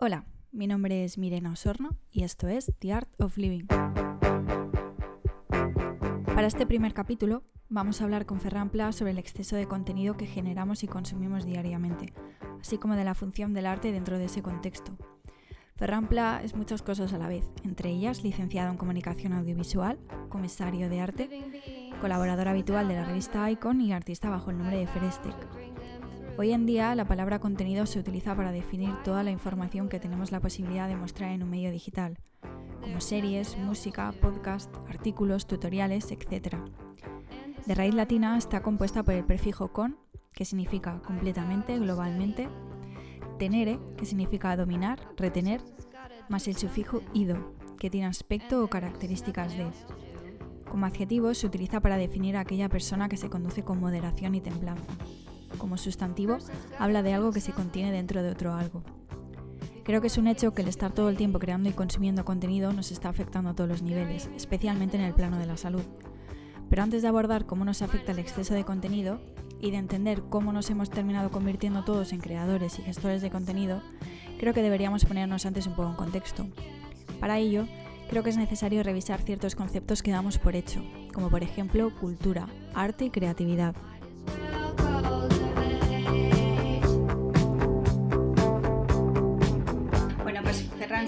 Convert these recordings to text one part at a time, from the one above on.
Hola, mi nombre es Mirena Osorno y esto es The Art of Living. Para este primer capítulo vamos a hablar con Ferran Pla sobre el exceso de contenido que generamos y consumimos diariamente, así como de la función del arte dentro de ese contexto. Ferran Pla es muchas cosas a la vez, entre ellas licenciado en comunicación audiovisual, comisario de arte, colaborador habitual de la revista Icon y artista bajo el nombre de Ferestec. Hoy en día la palabra contenido se utiliza para definir toda la información que tenemos la posibilidad de mostrar en un medio digital, como series, música, podcast, artículos, tutoriales, etc. De raíz latina está compuesta por el prefijo con, que significa completamente, globalmente, tenere, que significa dominar, retener, más el sufijo ido, que tiene aspecto o características de. Como adjetivo se utiliza para definir a aquella persona que se conduce con moderación y templanza como sustantivo, habla de algo que se contiene dentro de otro algo. Creo que es un hecho que el estar todo el tiempo creando y consumiendo contenido nos está afectando a todos los niveles, especialmente en el plano de la salud. Pero antes de abordar cómo nos afecta el exceso de contenido y de entender cómo nos hemos terminado convirtiendo todos en creadores y gestores de contenido, creo que deberíamos ponernos antes un poco en contexto. Para ello, creo que es necesario revisar ciertos conceptos que damos por hecho, como por ejemplo cultura, arte y creatividad.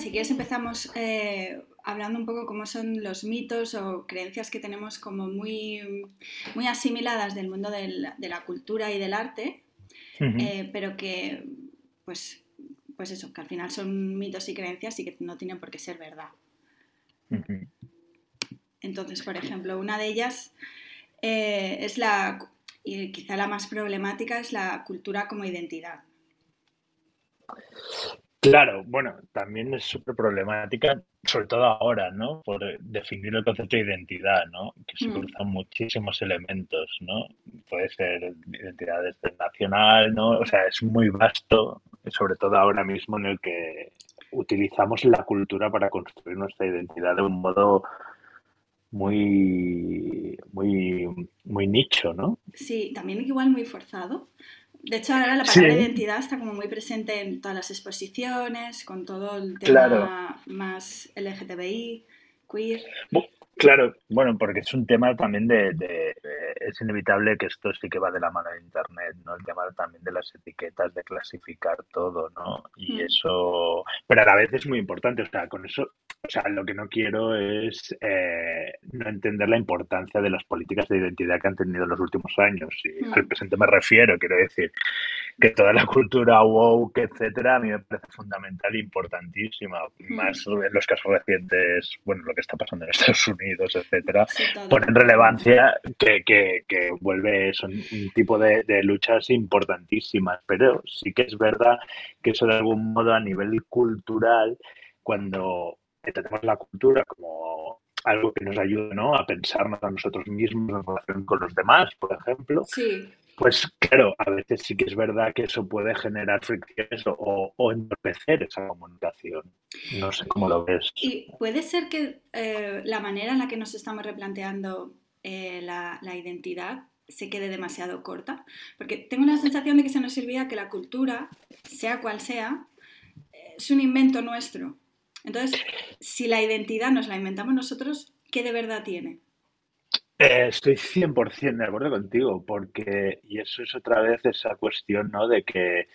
Si quieres empezamos eh, hablando un poco cómo son los mitos o creencias que tenemos como muy, muy asimiladas del mundo de la cultura y del arte, eh, pero que, pues, pues eso, que al final son mitos y creencias y que no tienen por qué ser verdad. Entonces, por ejemplo, una de ellas eh, es la, y quizá la más problemática, es la cultura como identidad. Claro, bueno, también es súper problemática, sobre todo ahora, ¿no? Por definir el concepto de identidad, ¿no? Que se mm. cruzan muchísimos elementos, ¿no? Puede ser identidad desde nacional, ¿no? O sea, es muy vasto, sobre todo ahora mismo en el que utilizamos la cultura para construir nuestra identidad de un modo muy, muy, muy nicho, ¿no? Sí, también igual muy forzado. De hecho, ahora la palabra identidad está como muy presente en todas las exposiciones, con todo el tema más LGTBI, queer. Claro, bueno, porque es un tema también de, Es inevitable que esto sí que va de la mano de Internet, ¿no? El tema también de las etiquetas, de clasificar todo, ¿no? Y mm. eso... Pero a la vez es muy importante, o sea, con eso o sea, lo que no quiero es eh, no entender la importancia de las políticas de identidad que han tenido en los últimos años. Y mm. al presente me refiero, quiero decir, que toda la cultura woke, etcétera, a mí me parece fundamental e importantísima. Mm. Más en los casos recientes, bueno, lo que está pasando en Estados Unidos, etcétera, ponen relevancia que, que, que, vuelve, son un tipo de, de luchas importantísimas. Pero sí que es verdad que eso de algún modo a nivel cultural, cuando entendemos la cultura como algo que nos ayuda ¿no? a pensarnos a nosotros mismos en relación con los demás, por ejemplo. Sí. Pues claro, a veces sí que es verdad que eso puede generar fricciones o, o entorpecer esa comunicación. No sé cómo lo ves. Y puede ser que eh, la manera en la que nos estamos replanteando eh, la, la, identidad se quede demasiado corta, porque tengo la sensación de que se nos olvida que la cultura, sea cual sea, es un invento nuestro entonces, si la identidad nos la inventamos nosotros, ¿qué de verdad tiene? Eh, estoy 100% de acuerdo contigo, porque, y eso es otra vez esa cuestión, ¿no? De que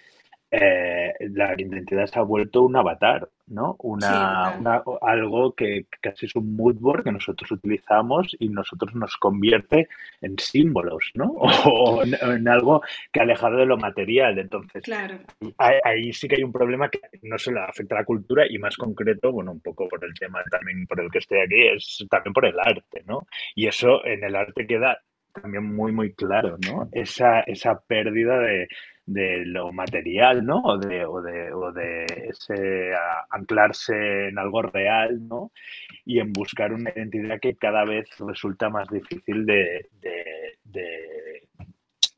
eh, la identidad se ha vuelto un avatar, ¿no? Una, algo que casi es un mood board que nosotros utilizamos y nosotros nos convierte en símbolos, ¿no? O en, algo que alejado de lo material. Entonces, claro. ahí, sí que hay un problema que no solo afecta a la cultura y más concreto, bueno, un poco por el tema también por el que estoy aquí, es también por el arte, ¿no? Y eso en el arte queda también muy, muy claro, ¿no? Esa, esa pérdida de, de lo material, ¿no? O de, o de, o de ese anclarse en algo real, ¿no? Y en buscar una identidad que cada vez resulta más difícil de, de, de,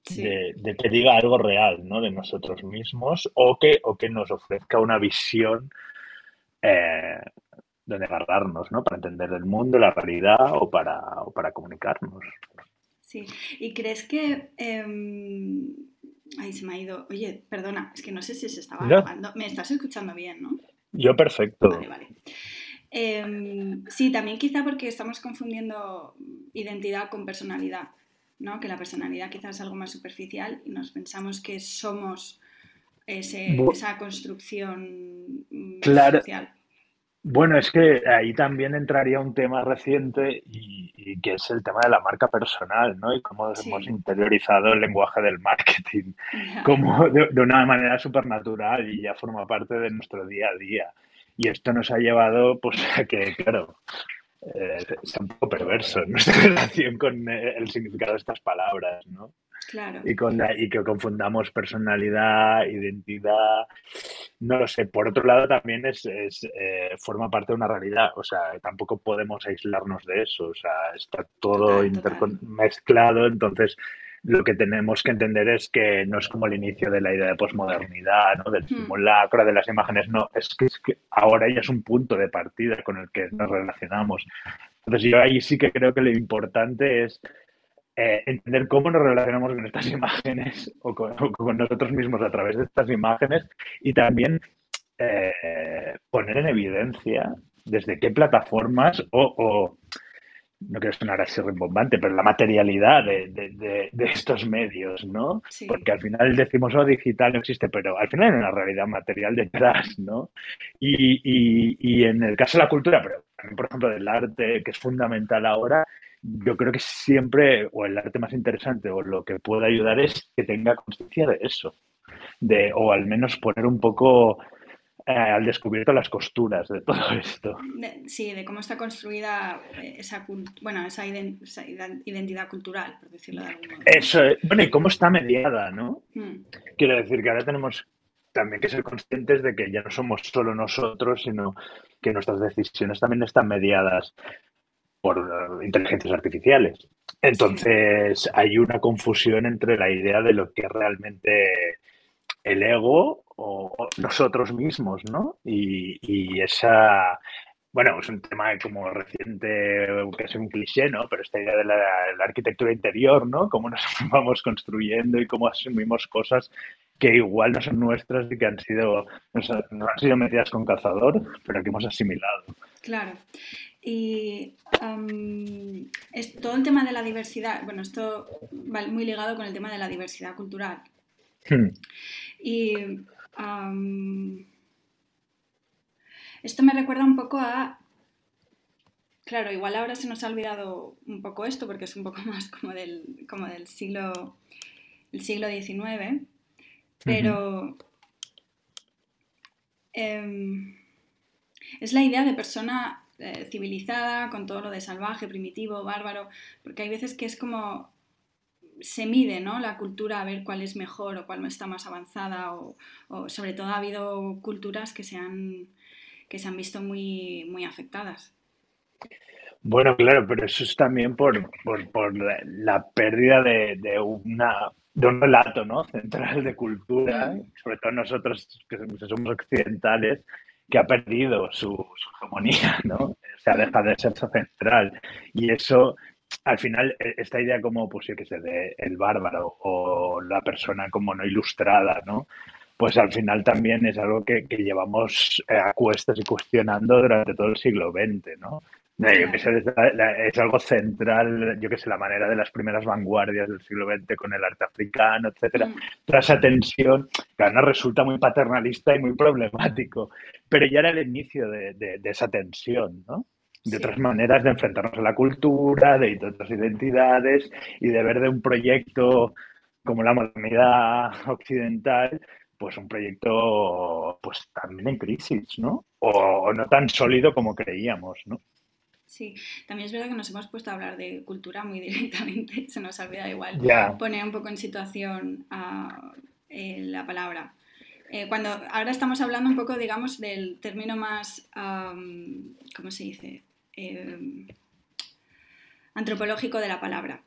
que diga algo real, ¿no? De nosotros mismos o que, o que nos ofrezca una visión eh, donde agarrarnos, ¿no? Para entender el mundo, la realidad o para, o para comunicarnos. Sí, ¿y crees que... Em, Ay, se me ha ido. Oye, perdona, es que no sé si se estaba grabando. Me estás escuchando bien, ¿no? Yo perfecto. Vale, vale. Em, sí, también quizá porque estamos confundiendo identidad con personalidad, ¿no? Que la personalidad quizás es algo más superficial y nos pensamos que somos esa construcción mm, social. Bueno, es que ahí también entraría un tema reciente y, que es el tema de la marca personal, ¿no? Y cómo hemos interiorizado el lenguaje del marketing, como de, una manera supernatural y ya forma parte de nuestro día a día. Y esto nos ha llevado, pues, a que, claro, eh, es un poco perverso nuestra relación con eh, el significado de estas palabras, ¿no? Claro. Y, con y que confundamos personalidad, identidad, no lo sé. Por otro lado, también es, eh, forma parte de una realidad. O sea, tampoco podemos aislarnos de eso. O sea, está todo mezclado. Entonces, lo que tenemos que entender es que no es como el inicio de la idea de posmodernidad, ¿no? del hmm. simulacro, de las imágenes. No, es que, es que ahora ya es un punto de partida con el que nos relacionamos. Entonces, yo ahí sí que creo que lo importante es eh, entender cómo nos relacionamos con estas imágenes o con, nosotros mismos a través de estas imágenes y también eh, poner en evidencia desde qué plataformas o, no quiero sonar así rimbombante, pero la materialidad de, estos medios, ¿no? Porque al final decimos, oh, digital no existe, pero al final hay una realidad material detrás, ¿no? Y, y en el caso de la cultura, pero también, por ejemplo, del arte, que es fundamental ahora, yo creo que siempre, o el arte más interesante, o lo que puede ayudar es que tenga conciencia de eso, de, o al menos poner un poco eh, al descubierto las costuras de todo esto. sí, de cómo está construida eh, esa, bueno, esa, identidad cultural, por decirlo de algún modo. Eso, bueno, y cómo está mediada, ¿no? Hmm. Quiero decir que ahora tenemos también que ser conscientes de que ya no somos solo nosotros, sino que nuestras decisiones también están mediadas por eh, inteligencias artificiales. Entonces hay una confusión entre la idea de lo que es realmente el ego o nosotros mismos, ¿no? Y, esa, bueno, es un tema como reciente, que es un cliché, ¿no? Pero esta idea de la, arquitectura interior, ¿no? Cómo nos vamos construyendo y cómo asumimos cosas que igual no son nuestras y que han sido, no han sido metidas con cazador, pero que hemos asimilado. Claro. Y es todo el tema de la diversidad, bueno, esto va muy ligado con el tema de la diversidad cultural. Hmm. Y esto me recuerda un poco a, claro, igual ahora se nos ha olvidado un poco esto porque es un poco más como del, como del siglo, el siglo XIX, pero em, es la idea de persona eh, civilizada, con todo lo de salvaje, primitivo, bárbaro, porque hay veces que es como se mide ¿no? la cultura a ver cuál es mejor o cuál está más avanzada o, sobre todo ha habido culturas que se han, que se han visto muy, muy afectadas. Bueno, claro, pero eso es también por, por, la, pérdida de, una, de un relato ¿no? central de cultura, sobre todo nosotros que somos occidentales, que ha perdido su, hegemonía, ¿no? O sea, deja de ser central. Y eso, al final, e, esta idea como, pues, yo que sé, de el bárbaro o la persona como no ilustrada, ¿no? Pues al final también es algo que, que llevamos eh, a cuestas y cuestionando durante todo el siglo XX, ¿no? Es, algo central, yo que sé, la manera de las primeras vanguardias del siglo XX con el arte africano, etcétera. Mm. Toda esa tensión, que nos resulta muy paternalista y muy problemático, pero ya era el inicio de, esa tensión, ¿no? De otras maneras de enfrentarnos a la cultura, de otras identidades y de ver de un proyecto como la modernidad occidental, pues un proyecto pues también en crisis, ¿no? O no tan sólido como creíamos, ¿no? Sí, también es verdad que nos hemos puesto a hablar de cultura muy directamente, se nos olvida igual poner un poco en situación a, eh, la palabra. Eh, cuando ahora estamos hablando un poco, digamos, del término más, ¿cómo se dice? Em, antropológico de la palabra,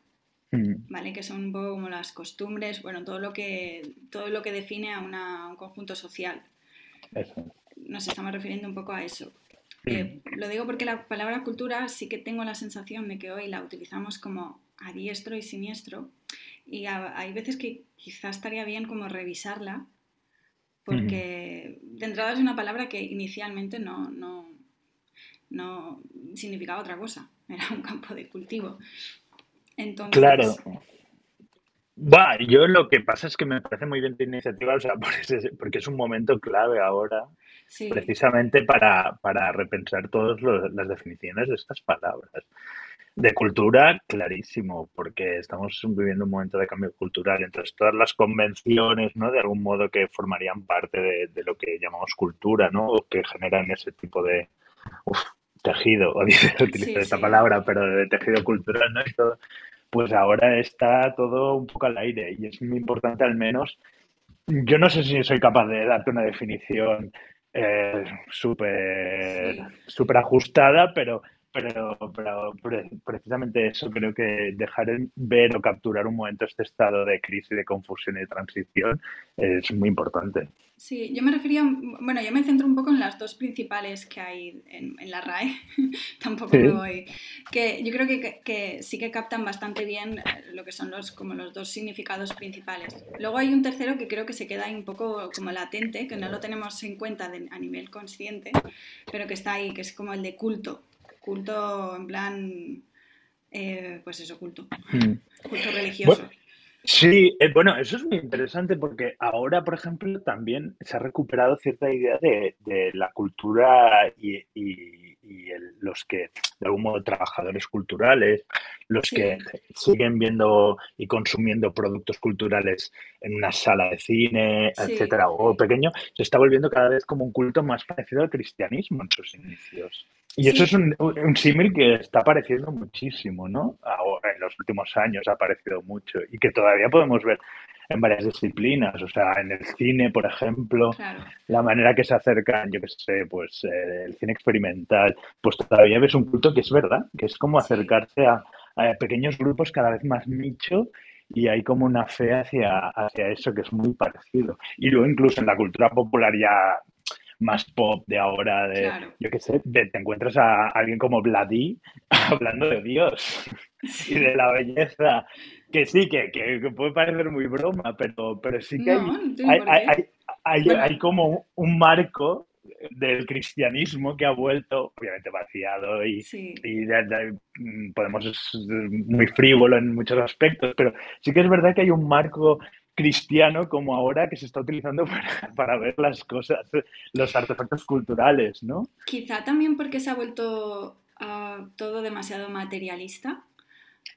mm. ¿vale? Que son un poco como las costumbres, bueno, todo lo que, todo lo que define a, un conjunto social. Nos estamos refiriendo un poco a eso. Eh, lo digo porque la palabra cultura sí que tengo la sensación de que hoy la utilizamos como a diestro y siniestro y hay veces que quizás estaría bien como revisarla porque de entrada es una palabra que inicialmente no, no, no significaba otra cosa, era un campo de cultivo. Entonces, Claro. Va, yo lo que pasa es que me parece muy bien tu iniciativa, o sea, por ese- porque es un momento clave ahora, sí, precisamente para, para repensar todas las definiciones de estas palabras. De cultura, clarísimo, porque estamos viviendo un momento de cambio cultural. Entonces, todas las convenciones, ¿no? De algún modo que formarían parte de, de lo que llamamos cultura, ¿no? O que generan ese tipo de uf, tejido, o dice, utilizo sí, esta sí. palabra, pero de tejido cultural, ¿no? Todo, pues ahora está todo un poco al aire y es muy importante al menos. Yo no sé si soy capaz de darte una definición eh, súper Sí. ajustada, pero, pero, pero pre- precisamente eso creo que dejar en ver o capturar un momento este estado de crisis, de confusión y de transición es muy importante. Sí, yo me refería, bueno, yo me centro un poco en las dos principales que hay en, en la RAE, tampoco Sí. me voy, que yo creo que, que- sí que captan bastante bien eh, lo que son los, como los dos significados principales. Luego hay un tercero que creo que se queda ahí un poco como latente, que no lo tenemos en cuenta de- a nivel consciente, pero que está ahí, que es como el de culto, culto en plan, eh, pues eso, culto, Mm. culto religioso. Sí, eh, bueno, eso es muy interesante porque ahora, por ejemplo, también se ha recuperado cierta idea de, de la cultura y, y- y el- los que, de algún modo, trabajadores culturales, los Sí. que siguen viendo y consumiendo productos culturales en una sala de cine, Sí. etcétera, o pequeño, se está volviendo cada vez como un culto más parecido al cristianismo en sus inicios. Y eso es un, un símil que está apareciendo muchísimo, ¿no? Ahora, en los últimos años ha aparecido mucho y que todavía podemos ver en varias disciplinas, o sea, en el cine, por ejemplo, Claro, la manera que se acercan, yo qué sé, pues eh, el cine experimental, pues todavía ves un culto que es verdad, que es como Sí. acercarse a, a pequeños grupos cada vez más nicho y hay como una fe hacia, hacia eso que es muy parecido. Y luego incluso en la cultura popular ya más pop de ahora, de, Claro. yo qué sé, de- te encuentras a alguien como Vladí hablando de Dios y de la belleza, que sí, que, que- que puede parecer muy broma, pero, pero sí que hay, No, hay, hay, hay, hay- Bueno. hay como un marco del cristianismo que ha vuelto, obviamente vaciado y, Sí. y de- de- mm, podemos muy frívolo en muchos aspectos, pero sí que es verdad que hay un marco cristiano como ahora que se está utilizando para, para ver las cosas, los artefactos culturales, ¿no? Quizá también porque se ha vuelto ah, todo demasiado materialista.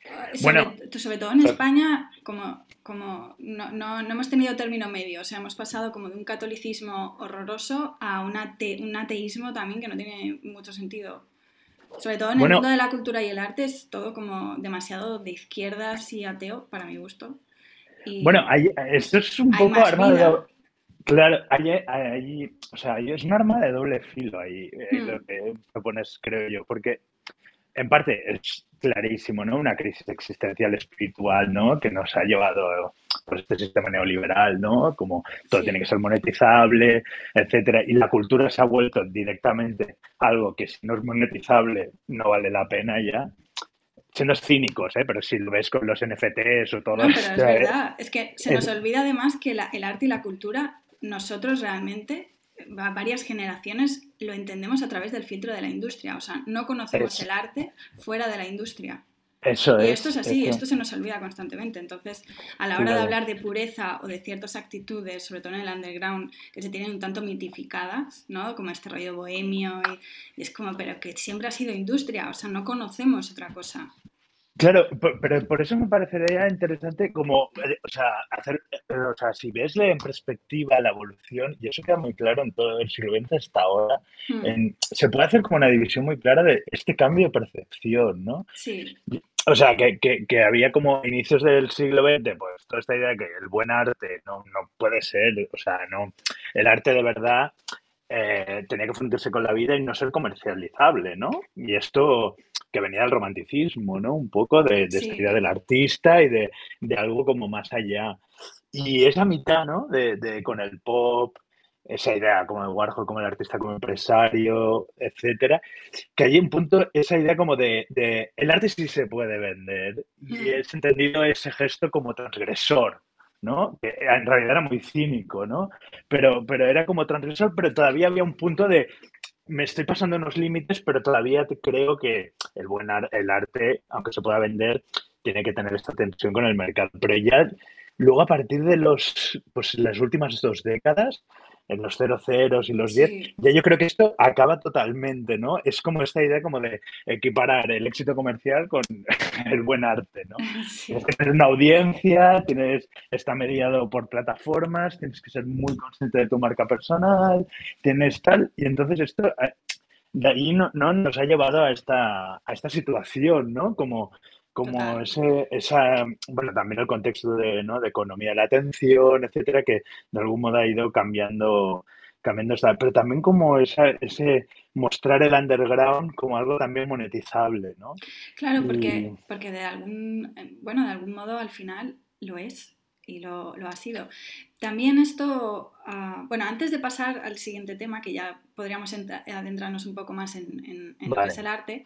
Ah, Sobre, Bueno, sobre todo en España, como, como no, no- no hemos tenido término medio, o sea, hemos pasado como de un catolicismo horroroso a un, ate- un ateísmo también que no tiene mucho sentido. Sobre todo en Bueno. el mundo de la cultura y el arte es todo como demasiado de izquierdas y ateo, para mi gusto. Y- Bueno, hay- esto es un poco arma de vida. do- Claro, hay, hay- o sea, es un arma de doble filo ahí, eh, Hmm. lo que propones, creo yo, porque en parte es clarísimo, ¿no? Una crisis existencial espiritual, ¿no? Que nos ha llevado pues, este sistema neoliberal, ¿no? Como todo Sí. tiene que ser monetizable, etcétera. Y la cultura se ha vuelto directamente algo que si no es monetizable no vale la pena ya. Siendo cínicos, ¿eh? Pero si lo ves con los NFTs o todo No, pero es verdad. Es que se nos olvida además que la- el arte y la cultura, nosotros realmente, varias generaciones, lo entendemos a través del filtro de la industria. O sea, no conocemos Es- el arte fuera de la industria. Eso Y es. esto es así, eso. esto se nos olvida constantemente. Entonces, a la hora de hablar de pureza o de ciertas actitudes, sobre todo en el underground, que se tienen un tanto mitificadas, ¿no? Como este rollo bohemio, y, y es como, pero que siempre ha sido industria, o sea, no conocemos otra cosa. Claro, por- pero por eso me parecería interesante como, eh, o sea, hacer, eh, o sea, si ves en perspectiva la evolución, y eso queda muy claro en todo el siglo XX hasta ahora, en- se puede hacer como una división muy clara de este cambio de percepción, ¿no? Sí, O sea, que, que- que había como inicios del siglo XX, pues toda esta idea de que el buen arte no, no puede ser, o sea, no, el arte de verdad eh, tenía que fundirse con la vida y no ser comercializable, ¿no? Y esto que venía del romanticismo, ¿no? Un poco de, de esta idea del artista y de, de algo como más allá. Y esa mitad, ¿no? De, de- con el pop, esa idea como de Warhol, como el artista, como empresario, etcétera, que hay un punto, esa idea como de, de el arte sí se puede vender y Mm. es entendido ese gesto como transgresor, ¿no? Que en realidad era muy cínico, ¿no? Pero, pero era como transgresor, pero todavía había un punto de me estoy pasando unos límites, pero todavía creo que el buen el arte, aunque se pueda vender, tiene que tener esta tensión con el mercado. Pero ya luego a partir de los, pues, las últimas dos décadas, en los 00 y los 10, ya yo creo que esto acaba totalmente, ¿no? Es como esta idea como de equiparar el éxito comercial con el buen arte, ¿no? Tienes que tener una audiencia, tienes, está mediado por plataformas, tienes que ser muy consciente de tu marca personal, tienes tal, y entonces esto eh, de ahí no, no, nos ha llevado a esta, a esta situación, ¿no? Como como ese, esa, bueno, también el contexto de, ¿no? de economía de la atención, etcétera, que de algún modo ha ido cambiando, cambiando esta, pero también como esa, ese mostrar el underground como algo también monetizable, ¿no? Claro, porque, porque de algún, bueno, de algún modo al final lo es y lo, lo ha sido. También esto, ah, bueno, antes de pasar al siguiente tema, que ya podríamos adentrarnos un poco más en, lo que es el arte,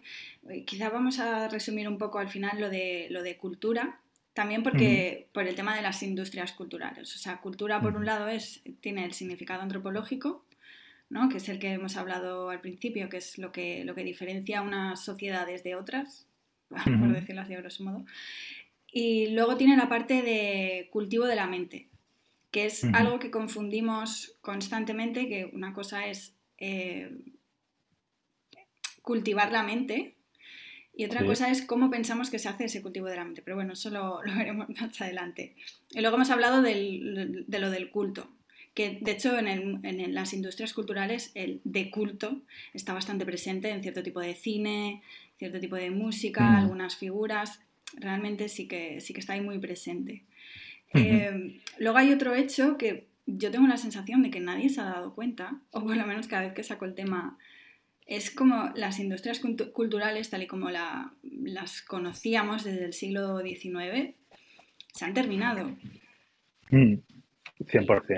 eh, quizá vamos a resumir un poco al final lo de, lo de cultura, también porque por el tema de las industrias culturales. O sea, cultura por un lado es, tiene el significado antropológico, ¿no? que es el que hemos hablado al principio, que es lo que, lo que diferencia unas sociedades de otras, por decirlo así a grosso modo. Y luego tiene la parte de cultivo de la mente, que es algo que confundimos constantemente, que una cosa es eh, cultivar la mente y otra cosa es cómo pensamos que se hace ese cultivo de la mente. Pero bueno, eso lo, veremos más adelante. Y luego hemos hablado de lo del culto, que de hecho en, las industrias culturales el de culto está bastante presente en cierto tipo de cine, cierto tipo de música, algunas figuras realmente sí que, sí que está ahí muy presente. Eh, luego hay otro hecho que yo tengo la sensación de que nadie se ha dado cuenta, o por lo menos cada vez que saco el tema, es como las industrias culturales, tal y como las conocíamos desde el siglo XIX, se han terminado. 100%.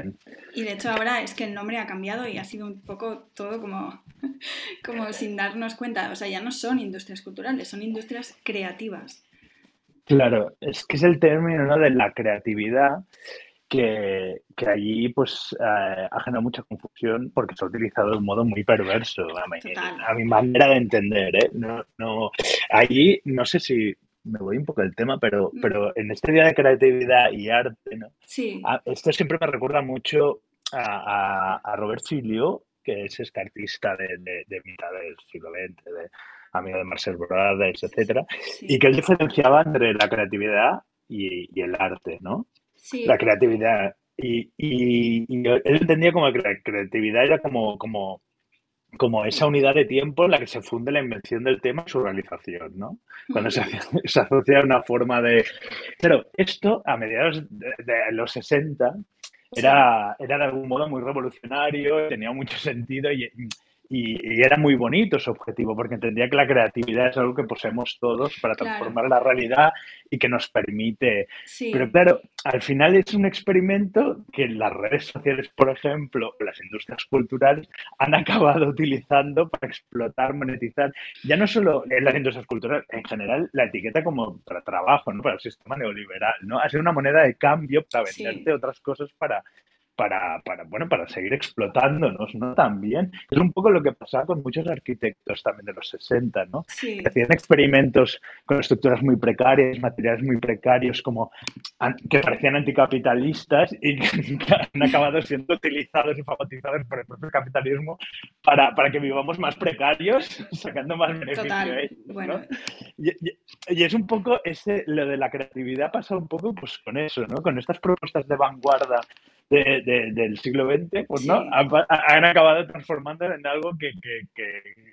Mm, y de hecho ahora es que el nombre ha cambiado y ha sido un poco todo como, como sin darnos cuenta. O sea, ya no son industrias culturales, son industrias creativas. Claro, es que es el término de la creatividad que, allí pues eh, ha generado mucha confusión porque se ha utilizado de un modo muy perverso a mi, manera de entender. ¿eh? No, no, allí no sé si me voy un poco del tema, pero, mm. pero en este día de creatividad y arte, ¿no? Sí. esto siempre me recuerda mucho a, Robert Filio, que es este artista de, de mitad del siglo XX, de, amigo de Marcel Brothers, etcétera, y que él diferenciaba entre la creatividad y, el arte, ¿no? Sí. La creatividad. Y, él entendía como que la creatividad era como, como, como esa unidad de tiempo en la que se funde la invención del tema y su realización, ¿no? Cuando se, se asocia una forma de... Pero esto, a mediados de, de los 60, era, era de algún modo muy revolucionario, tenía mucho sentido y, y, era muy bonito su objetivo, porque entendía que la creatividad es algo que poseemos todos para transformar la realidad y que nos permite. Pero claro, al final es un experimento que las redes sociales, por ejemplo, las industrias culturales han acabado utilizando para explotar, monetizar, ya no solo en las industrias culturales, en general la etiqueta como para trabajo, ¿no? para el sistema neoliberal, ¿no? Ha sido una moneda de cambio para venderte otras cosas para para, para, bueno, para seguir explotándonos, ¿no? También. Es un poco lo que pasaba con muchos arquitectos también de los 60, ¿no? Sí. hacían experimentos con estructuras muy precarias, materiales muy precarios, como que parecían anticapitalistas y que han acabado siendo utilizados y favorizados por el propio capitalismo para, para que vivamos más precarios, sacando más beneficio Total. bueno. y, y, es un poco ese, lo de la creatividad pasa un poco pues con eso, ¿no? Con estas propuestas de vanguardia de, del siglo XX, pues no, han, acabado transformando en algo que,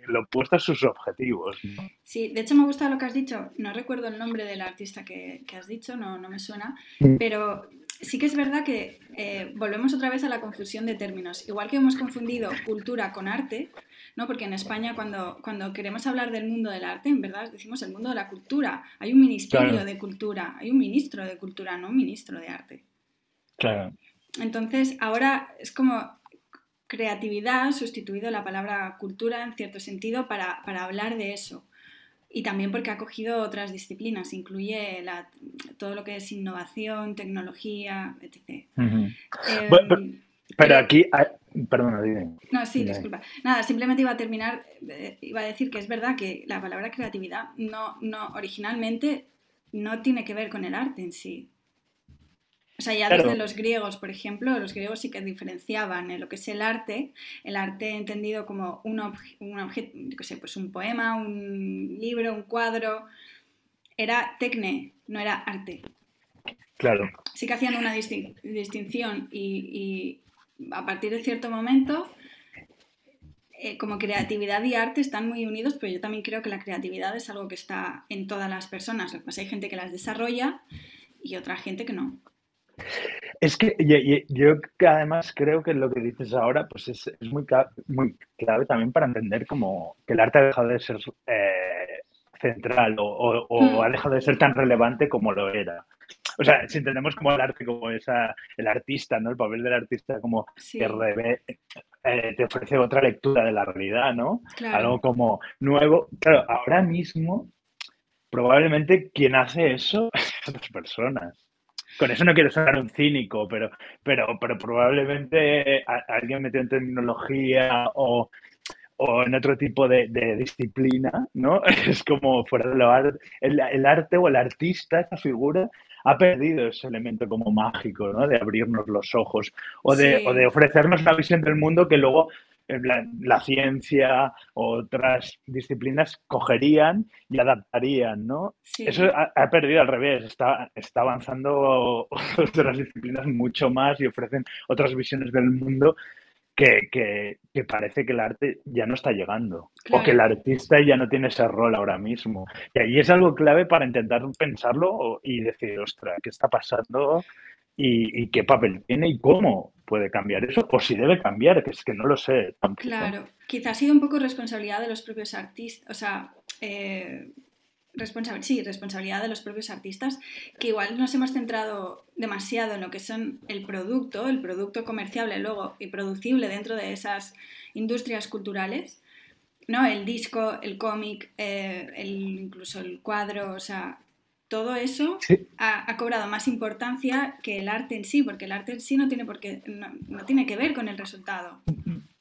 lo opuesto a sus objetivos. Sí, de hecho me gusta lo que has dicho, no recuerdo el nombre del artista que, has dicho, no, no me suena, pero sí que es verdad que eh, volvemos otra vez a la confusión de términos. Igual que hemos confundido cultura con arte, ¿no? porque en España cuando, cuando queremos hablar del mundo del arte, en verdad decimos el mundo de la cultura. Hay un ministerio de cultura, hay un ministro de cultura, no un ministro de arte. Claro. Entonces, ahora es como creatividad sustituido la palabra cultura en cierto sentido para, hablar de eso. y también porque ha cogido otras disciplinas, incluye todo lo que es innovación, tecnología, etc. Em, pero, aquí, perdona, dime. No, sí, disculpa. Nada, simplemente iba a terminar, eh, iba a decir que es verdad que la palabra creatividad no, no originalmente no tiene que ver con el arte en sí. O sea, ya desde los griegos, por ejemplo, los griegos sí que diferenciaban en lo que es el arte, el arte entendido como un, objeto, sé, pues un poema, un libro, un cuadro, era tecne, no era arte. Claro. Sí que hacían una distinción y, a partir de cierto momento, eh, como creatividad y arte están muy unidos, pero yo también creo que la creatividad es algo que está en todas las personas. Lo que pasa hay gente que las desarrolla y otra gente que no. Es que yo, además creo que lo que dices ahora pues es, muy, muy clave también para entender como que el arte ha dejado de ser eh, central o, hmm. ha dejado de ser tan relevante como lo era. O sea, si entendemos como el arte como esa, el artista, ¿no? El papel del artista como que eh, te ofrece otra lectura de la realidad, ¿no? Algo como nuevo. Claro, ahora mismo probablemente quien hace eso es otras personas con eso no quiero ser un cínico, pero, pero, pero probablemente alguien metido en tecnología o, en otro tipo de, disciplina, ¿no? Es como fuera de lo arte, el, arte o el artista, esta figura, ha perdido ese elemento como mágico, ¿no? De abrirnos los ojos o de, o de ofrecernos la visión del mundo que luego la, ciencia o otras disciplinas cogerían y adaptarían, ¿no? Eso ha, perdido al revés, está, está avanzando otras disciplinas mucho más y ofrecen otras visiones del mundo que, que, parece que el arte ya no está llegando o que el artista ya no tiene ese rol ahora mismo. Y ahí es algo clave para intentar pensarlo y decir, ostra, ¿qué está pasando? Y, qué papel tiene y cómo puede cambiar eso, o si debe cambiar, que es que no lo sé. Claro, quizás ha sido un poco responsabilidad de los propios artistas, o sea, eh, sí, responsabilidad de los propios artistas, que igual nos hemos centrado demasiado en lo que son el producto, el producto comerciable y producible dentro de esas industrias culturales, ¿no? El disco, el cómic, eh, incluso el cuadro, o sea, todo eso ha, cobrado más importancia que el arte en sí, porque el arte en sí no tiene, por qué, no, tiene que ver con el resultado.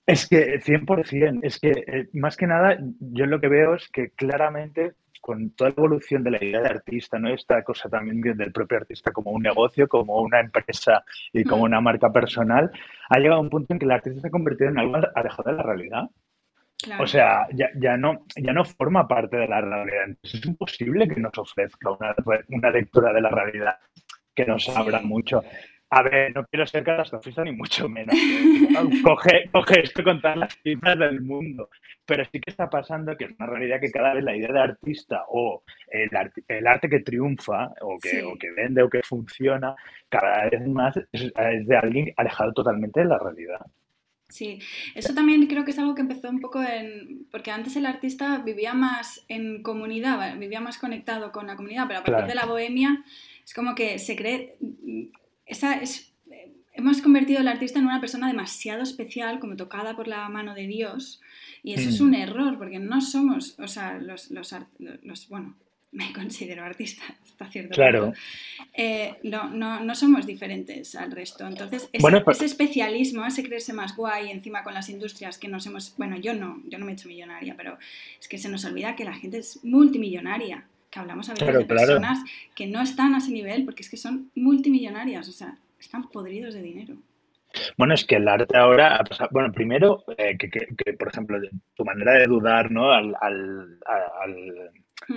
Es que 100%, es que eh, más que nada yo lo que veo es que claramente con toda la evolución de la idea de artista, ¿no? esta cosa también del propio artista como un negocio, como una empresa y como mm. una marca personal, ha llegado a un punto en que el artista se ha convertido en algo alejado de la realidad. O sea, ya, no, ya no forma parte de la realidad. Entonces es imposible que nos ofrezca una, lectura de la realidad que nos abra mucho. A ver, no quiero ser catastrofista ni mucho menos. coge, coge esto con todas las cifras del mundo. Pero sí que está pasando que es una realidad que cada vez la idea de artista o el, arte que triunfa o que, o que vende o que funciona, cada vez más es de alguien alejado totalmente de la realidad. Sí, eso también creo que es algo que empezó un poco en... porque antes el artista vivía más en comunidad, vivía más conectado con la comunidad, pero a partir de la bohemia es como que se cree... Esa es, hemos convertido al artista en una persona demasiado especial, como tocada por la mano de Dios, y eso es mm. un error, porque no somos, o sea, los, los, los bueno, me considero artista hasta cierto claro. Eh, no, no, no, somos diferentes al resto. Entonces, ese, pues ese, especialismo, ese creerse más guay encima con las industrias que nos hemos... Bueno, yo no, yo no me he hecho millonaria, pero es que se nos olvida que la gente es multimillonaria, que hablamos a veces de personas que no están a ese nivel porque es que son multimillonarias, o sea, están podridos de dinero. Bueno, es que el arte ahora, bueno, primero, eh, que, que, por ejemplo, tu manera de dudar, ¿no? al, al.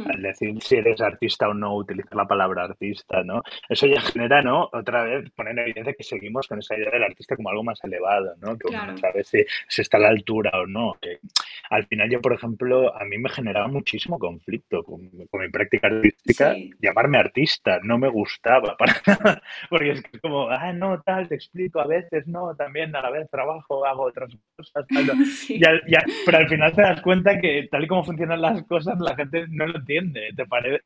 Al decir si eres artista o no, utilizar la palabra artista, ¿no? Eso ya genera, ¿no? Otra vez poner en evidencia que seguimos con esa idea del artista como algo más elevado, ¿no? Que uno no sabe si, está a la altura o no. Que al final yo, por ejemplo, a mí me generaba muchísimo conflicto con, mi práctica artística llamarme artista, no me gustaba para nada, porque es como, ah, no, tal, te explico, a veces no, también a la vez trabajo, hago otras cosas, pero al final te das cuenta que tal y como funcionan las cosas, la gente no lo entiende, te parece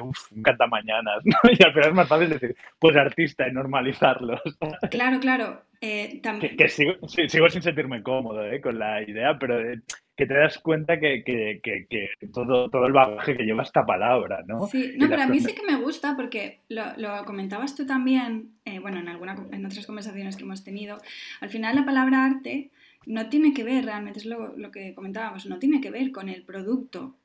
un catamañanas, ¿no? Y al final es más fácil decir, pues artista y normalizarlos. Claro, claro. Eh, también... que, sigo, sin sentirme cómodo ¿eh? con la idea, pero eh, que te das cuenta que, que, que, todo, todo el bagaje que lleva esta palabra, ¿no? Sí, no, pero a mí sí que me gusta porque lo, lo comentabas tú también, eh, bueno, en, alguna, en otras conversaciones que hemos tenido, al final la palabra arte no tiene que ver, realmente es lo, lo que comentábamos, no tiene que ver con el producto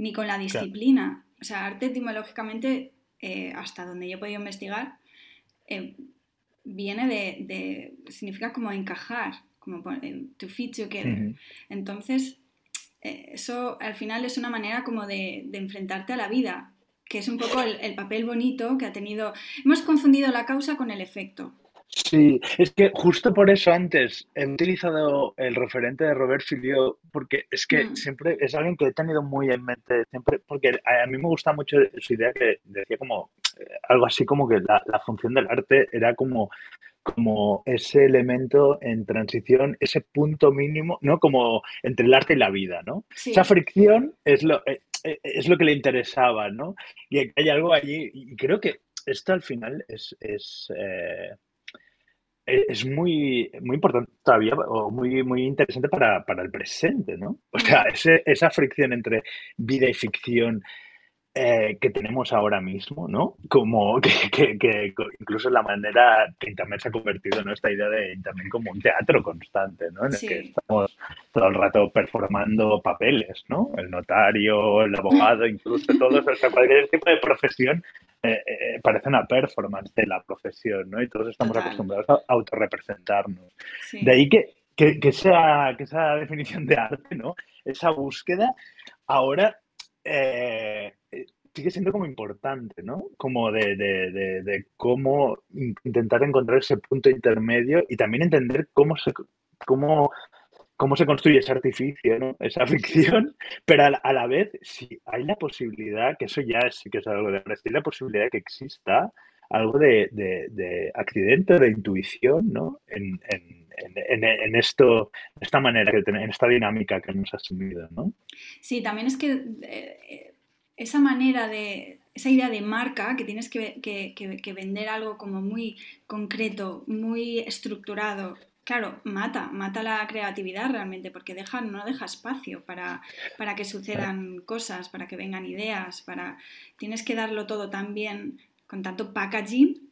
ni con la disciplina. O sea, arte etimológicamente, eh, hasta donde yo he podido investigar, eh, viene de, de, significa como encajar, como to fit together. Entonces, eh, eso al final es una manera como de, de, enfrentarte a la vida, que es un poco el, el, papel bonito que ha tenido. Hemos confundido la causa con el efecto. Sí, es que justo por eso antes he utilizado el referente de Robert Filio, porque es que mm. siempre es alguien que he tenido muy en mente, siempre, porque a, mí me gusta mucho su idea que decía como eh, algo así como que la, la función del arte era como como ese elemento en transición, ese punto mínimo, ¿no? Como entre el arte y la vida, ¿no? Sí. Esa fricción es lo, eh, eh, es lo que le interesaba, ¿no? Y hay algo allí, y creo que esto al final es, es eh, es muy, muy importante todavía o muy, muy interesante para, para el presente, ¿no? O sea, ese, esa fricción entre vida y ficción eh, que tenemos ahora mismo, ¿no? Como que, que, que, incluso la manera que Internet se ha convertido en esta idea de Internet como un teatro constante, ¿no? En el sí. que estamos todo el rato performando papeles, ¿no? El notario, el abogado, incluso todos, o sea, cualquier tipo de profesión eh, eh, parece una performance de la profesión, ¿no? Y todos estamos Total. acostumbrados a autorrepresentarnos. Sí. De ahí que, que, que, esa, que esa definición de arte, ¿no? Esa búsqueda ahora eh, sigue siendo como importante, ¿no? Como de, de, de, de, cómo intentar encontrar ese punto intermedio y también entender cómo se, cómo, cómo se construye ese artificio, ¿no? esa ficción, pero a la, a la, vez, si hay la posibilidad, que eso ya sí que es algo de si hay la posibilidad que exista algo de accidente, de intuición, ¿no? En, en, en, en, esto, esta manera, en esta dinámica que hemos asumido, ¿no? Sí, también es que eh, esa manera de, esa idea de marca, que tienes que, que, que, vender algo como muy concreto, muy estructurado, claro, mata, mata la creatividad realmente, porque deja, no deja espacio para, para que sucedan cosas, para que vengan ideas, para tienes que darlo todo tan bien, con tanto packaging,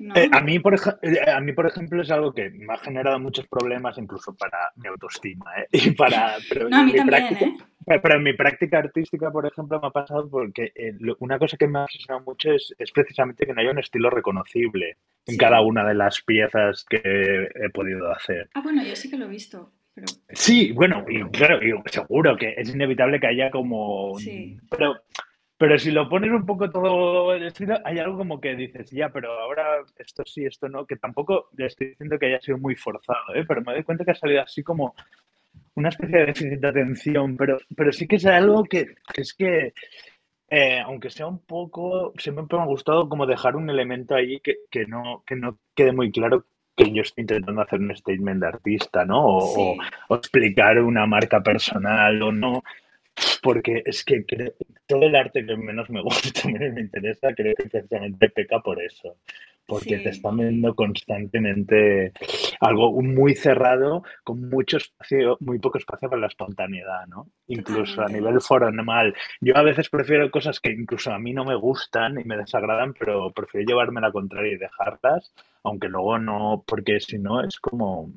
no. Eh, a, mí, por eh, a mí, por ejemplo, es algo que me ha generado muchos problemas incluso para mi autoestima. ¿eh? Y para, pero, no, a mí también, práctica, ¿eh? pero en mi práctica artística, por ejemplo, me ha pasado porque una cosa que me ha obsesionado mucho es, es, precisamente que no haya un estilo reconocible en sí. cada una de las piezas que he podido hacer. Ah, bueno, yo sí que lo he visto. Pero... Sí, bueno, y claro, y seguro que es inevitable que haya como... Sí. Pero pero si lo pones un poco todo el estilo, hay algo como que dices, ya, pero ahora esto sí, esto no, que tampoco le estoy diciendo que haya sido muy forzado, ¿eh? pero me doy cuenta que ha salido así como una especie de déficit de atención, pero, pero sí que es algo que, que es que, eh, aunque sea un poco, siempre me ha gustado como dejar un elemento ahí que, que, no, que no quede muy claro que yo estoy intentando hacer un statement de artista, ¿no? O, sí. o, o explicar una marca personal o no porque es que todo el arte que menos me gusta, menos me interesa, creo que precisamente peca por eso. Porque sí. te están viendo constantemente algo muy cerrado, con mucho espacio, muy poco espacio para la espontaneidad, ¿no? Incluso Totalmente. a nivel formal. Yo a veces prefiero cosas que incluso a mí no me gustan y me desagradan, pero prefiero llevarme la contraria y dejarlas, aunque luego no, porque si no es como,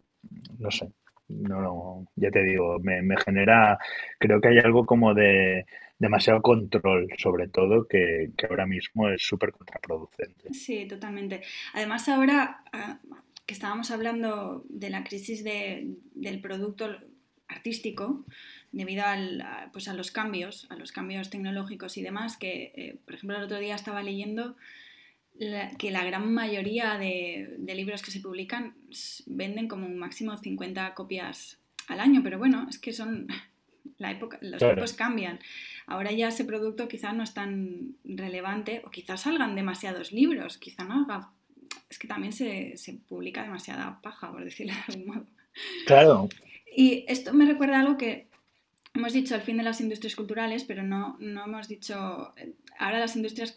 no sé, no, no, ya te digo, me, me, genera, creo que hay algo como de demasiado control, sobre todo, que, que ahora mismo es súper contraproducente. Sí, totalmente. Además, ahora uh, que estábamos hablando de la crisis de, del producto artístico, debido al, pues a los cambios, a los cambios tecnológicos y demás, que, eh, por ejemplo, el otro día estaba leyendo la, que la gran mayoría de, de, libros que se publican venden como un máximo 50 copias al año, pero bueno, es que son la época, los claro. tiempos cambian. Ahora ya ese producto quizá no es tan relevante o quizás salgan demasiados libros, quizá no haga... Es que también se, se publica demasiada paja, por decirlo de algún modo. Claro. Y esto me recuerda a algo que hemos dicho al fin de las industrias culturales, pero no, no hemos dicho... Ahora las industrias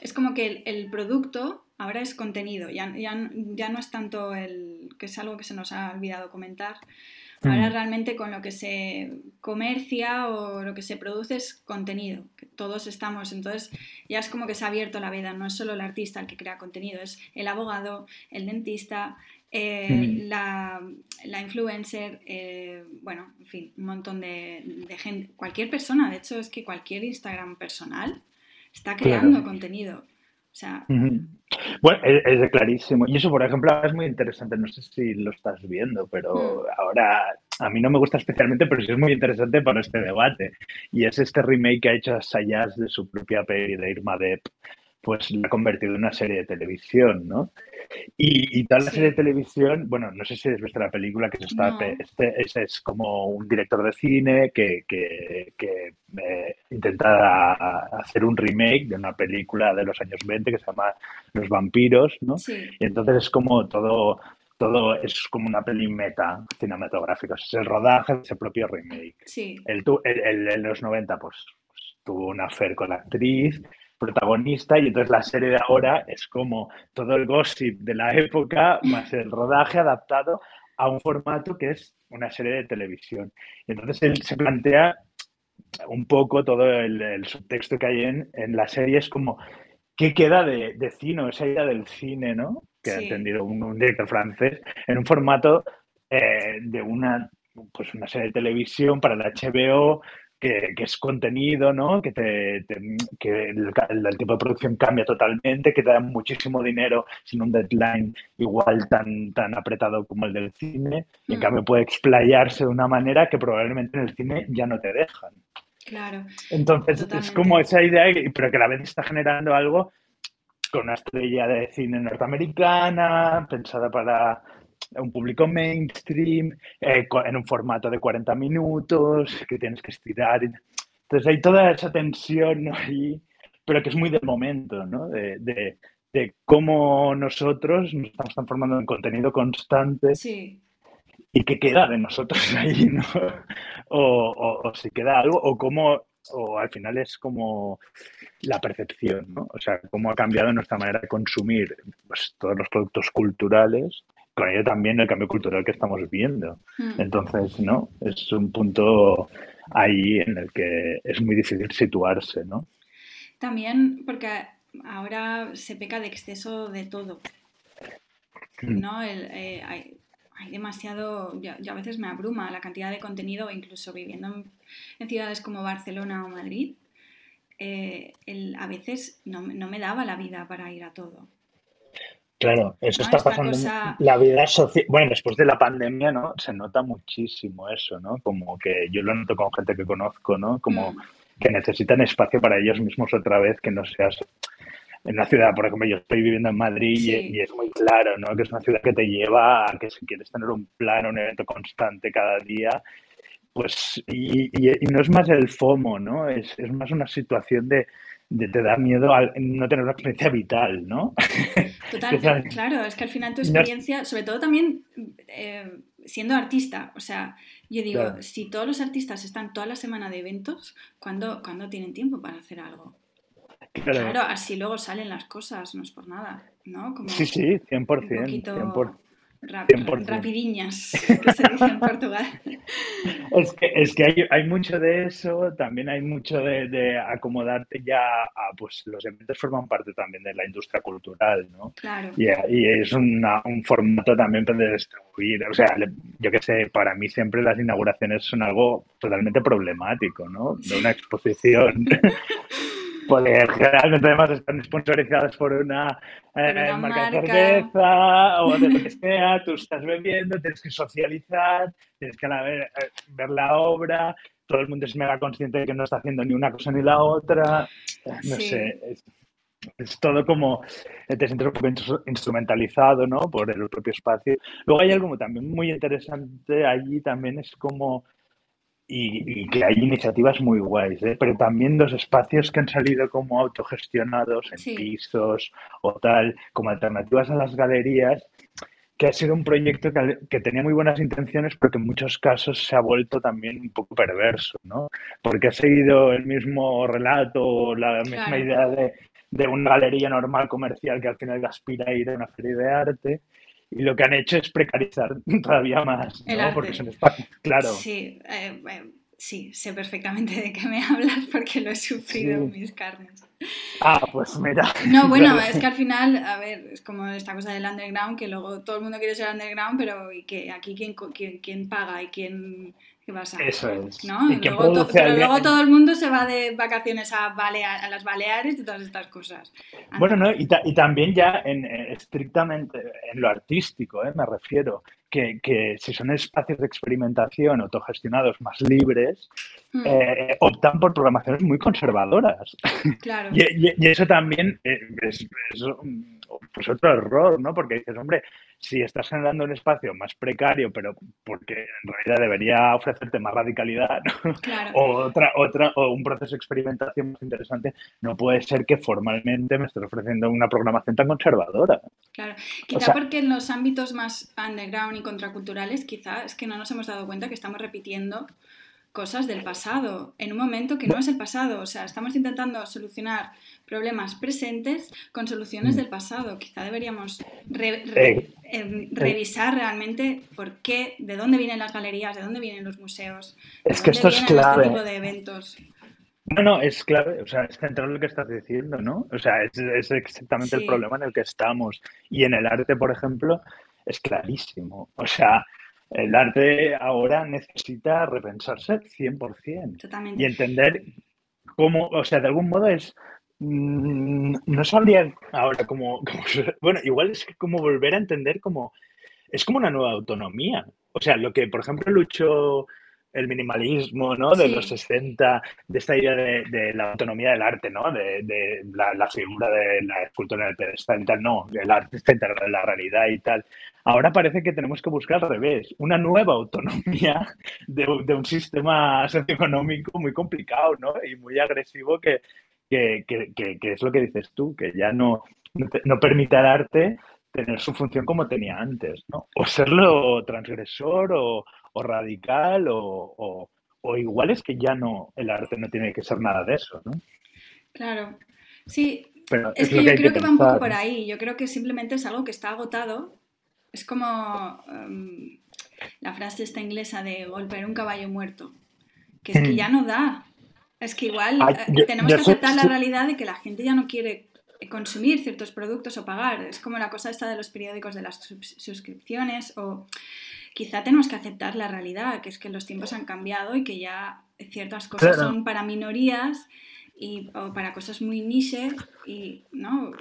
es como que el, el, producto ahora es contenido, ya, ya, ya no es tanto el, que es algo que se nos ha olvidado comentar, Ahora mm. realmente con lo que se comercia o lo que se produce es contenido, que todos estamos, entonces ya es como que se ha abierto la veda, no es solo el artista el que crea contenido, es el abogado, el dentista, eh, mm. la, influencer, eh, bueno, en fin, un montón de, gente, cualquier persona, de hecho es que cualquier Instagram personal está creando contenido. O sea, bueno, es, clarísimo. Y eso, por ejemplo, es muy interesante. No sé si lo estás viendo, pero hmm. ahora a mí no me gusta especialmente, pero sí es muy interesante para este debate. Y es este remake que ha hecho Sayas de su propia peli de Irma Depp, pues la ha convertido en una serie de televisión, ¿no? Y, y toda la serie de televisión, bueno, no sé si has visto la película, que está, este, es como un director de cine que, que, que eh, intenta hacer un remake de una película de los años 20 que se llama Los vampiros, ¿no? Y entonces es como todo, todo es como una peli meta cinematográfica, es el rodaje de ese propio remake. Sí. El, el, en los 90 pues, pues, tuvo una affair con la actriz, protagonista y entonces la serie de ahora es como todo el gossip de la época más el rodaje adaptado a un formato que es una serie de televisión. Y entonces él se plantea un poco todo el, subtexto que hay en, en, la serie, es como, ¿qué queda de, de cine? Esa idea del cine, ¿no? Que ha entendido un, director francés, en un formato eh, de una, pues una serie de televisión para la HBO que, es contenido, ¿no? que, te, que el, tipo de producción cambia totalmente, que te da muchísimo dinero sin un deadline igual tan, tan apretado como el del cine, y en mm. cambio puede explayarse de una manera que probablemente en el cine ya no te dejan. Claro. Entonces es como esa idea, pero que a la vez está generando algo con una estrella de cine norteamericana, pensada para un público mainstream, eh, en un formato de 40 minutos, que tienes que estirar. Entonces hay toda esa tensión ahí, pero que es muy del momento, ¿no? De, de, cómo nosotros nos estamos transformando en contenido constante. Sí. Y qué queda de nosotros ahí, ¿no? O, o, si queda algo, o cómo, o al final es como la percepción, ¿no? O sea, cómo ha cambiado nuestra manera de consumir pues, todos los productos culturales con ello también el cambio cultural que estamos viendo. Hmm. Entonces, ¿no? Es un punto ahí en el que es muy difícil situarse, ¿no? También porque ahora se peca de exceso de todo, hmm. ¿no? Eh, hay, demasiado, yo, a veces me abruma la cantidad de contenido, incluso viviendo en, ciudades como Barcelona o Madrid, eh, a veces no, no me daba la vida para ir a todo. Claro, eso está pasando. La vida social. Bueno, después de la pandemia, ¿no? Se nota muchísimo eso, ¿no? Como que yo lo noto con gente que conozco, ¿no? Como mm. que necesitan espacio para ellos mismos otra vez, que no seas. En una ciudad, por ejemplo, yo estoy viviendo en Madrid y, es muy claro, ¿no? Que es una ciudad que te lleva a que si quieres tener un plan, un evento constante cada día, pues. Y, no es más el FOMO, ¿no? Es, es más una situación de te da miedo al no tener una experiencia vital, ¿no? Total, claro, es que al final tu experiencia, sobre todo también eh, siendo artista, o sea, yo digo, si todos los artistas están toda la semana de eventos, ¿cuándo, tienen tiempo para hacer algo? Claro. así luego salen las cosas, no es por nada, ¿no? sí, sí, 100%. Un poquito... 100% rapidiñas, que se dice en Portugal. Es que, es que hay, hay, mucho de eso, también hay mucho de, de, acomodarte ya a, pues los eventos forman parte también de la industria cultural, ¿no? Claro. Y, y es una, un formato también para distribuir, o sea, yo que sé, para mí siempre las inauguraciones son algo totalmente problemático, ¿no? De una exposición. Porque generalmente además están sponsorizadas por una, eh, marca, de cerveza o de lo que sea, tú estás bebiendo, tienes que socializar, tienes que ver, eh, ver, la obra, todo el mundo es mega consciente de que no está haciendo ni una cosa ni la otra, eh, no sé, es, todo como, te sientes un poco instrumentalizado, ¿no? Por el propio espacio. Luego hay algo también muy interesante allí, también es como y, que hay iniciativas muy guays, ¿eh? pero también los espacios que han salido como autogestionados en pisos o tal, como alternativas a las galerías, que ha sido un proyecto que, tenía muy buenas intenciones, pero que en muchos casos se ha vuelto también un poco perverso, ¿no? Porque ha seguido el mismo relato, la misma idea de, de, una galería normal comercial que al final aspira a ir a una feria de arte y lo que han hecho es precarizar todavía más, ¿no? Porque son espacios, claro. Sí, eh, sí, sé perfectamente de qué me hablas porque lo he sufrido en mis carnes. Ah, pues mira. No, bueno, es que al final, a ver, es como esta cosa del underground, que luego todo el mundo quiere ser underground, pero y que aquí quién, quién, quién paga y quién, ¿Qué pasa? Eso es. ¿no? Y luego pero luego todo el mundo se va de vacaciones a, a las Baleares y todas estas cosas. Bueno, ¿no? y, y, también ya en, eh, estrictamente en lo artístico, ¿eh? me refiero, que, que, si son espacios de experimentación autogestionados más libres, mm. eh, optan por programaciones muy conservadoras. Claro. y, y, eso también es, es, es pues otro error, ¿no? Porque dices, hombre, si estás generando un espacio más precario, pero porque en realidad debería ofrecerte más radicalidad, o, otra, otra, o un proceso de experimentación más interesante, no puede ser que formalmente me estés ofreciendo una programación tan conservadora. Claro, quizá porque en los ámbitos más underground y contraculturales, quizá es que no nos hemos dado cuenta que estamos repitiendo cosas del pasado, en un momento que no es el pasado. O sea, estamos intentando solucionar problemas presentes con soluciones mm. del pasado. Quizá deberíamos eh, em, revisar realmente por qué, de dónde vienen las galerías, de dónde vienen los museos. Es que esto es este clave. Este tipo de eventos. No, no, es clave, o sea, es central lo que estás diciendo, ¿no? O sea, es, exactamente el problema en el que estamos. Y en el arte, por ejemplo, es clarísimo. O sea, el arte ahora necesita repensarse 100%. Totalmente. Y entender cómo, o sea, de algún modo es, mm, no sabría ahora cómo, bueno, igual es como volver a entender como, es como una nueva autonomía. O sea, lo que, por ejemplo, lucho el minimalismo, ¿no? De los 60, de esta idea de, la autonomía del arte, ¿no? De, la, figura de la escultura en el pedestal y tal, no, el arte central de la realidad y tal. Ahora parece que tenemos que buscar al revés, una nueva autonomía de, un sistema socioeconómico muy complicado, ¿no? Y muy agresivo que, que, que, es lo que dices tú, que ya no, no permite al arte tener su función como tenía antes, ¿no? O serlo transgresor o, o radical o, igual es que ya no, el arte no tiene que ser nada de eso, ¿no? Claro, sí, es, que, yo creo que, va un poco por ahí, yo creo que simplemente es algo que está agotado, es como em, la frase esta inglesa de golpear un caballo muerto, que es que hmm. ya no da, es que igual eh, tenemos que aceptar la realidad de que la gente ya no quiere consumir ciertos productos o pagar. Es como la cosa esta de los periódicos de las suscripciones o quizá tenemos que aceptar la realidad, que es que los tiempos han cambiado y que ya ciertas cosas son para minorías y, o para cosas muy niche y no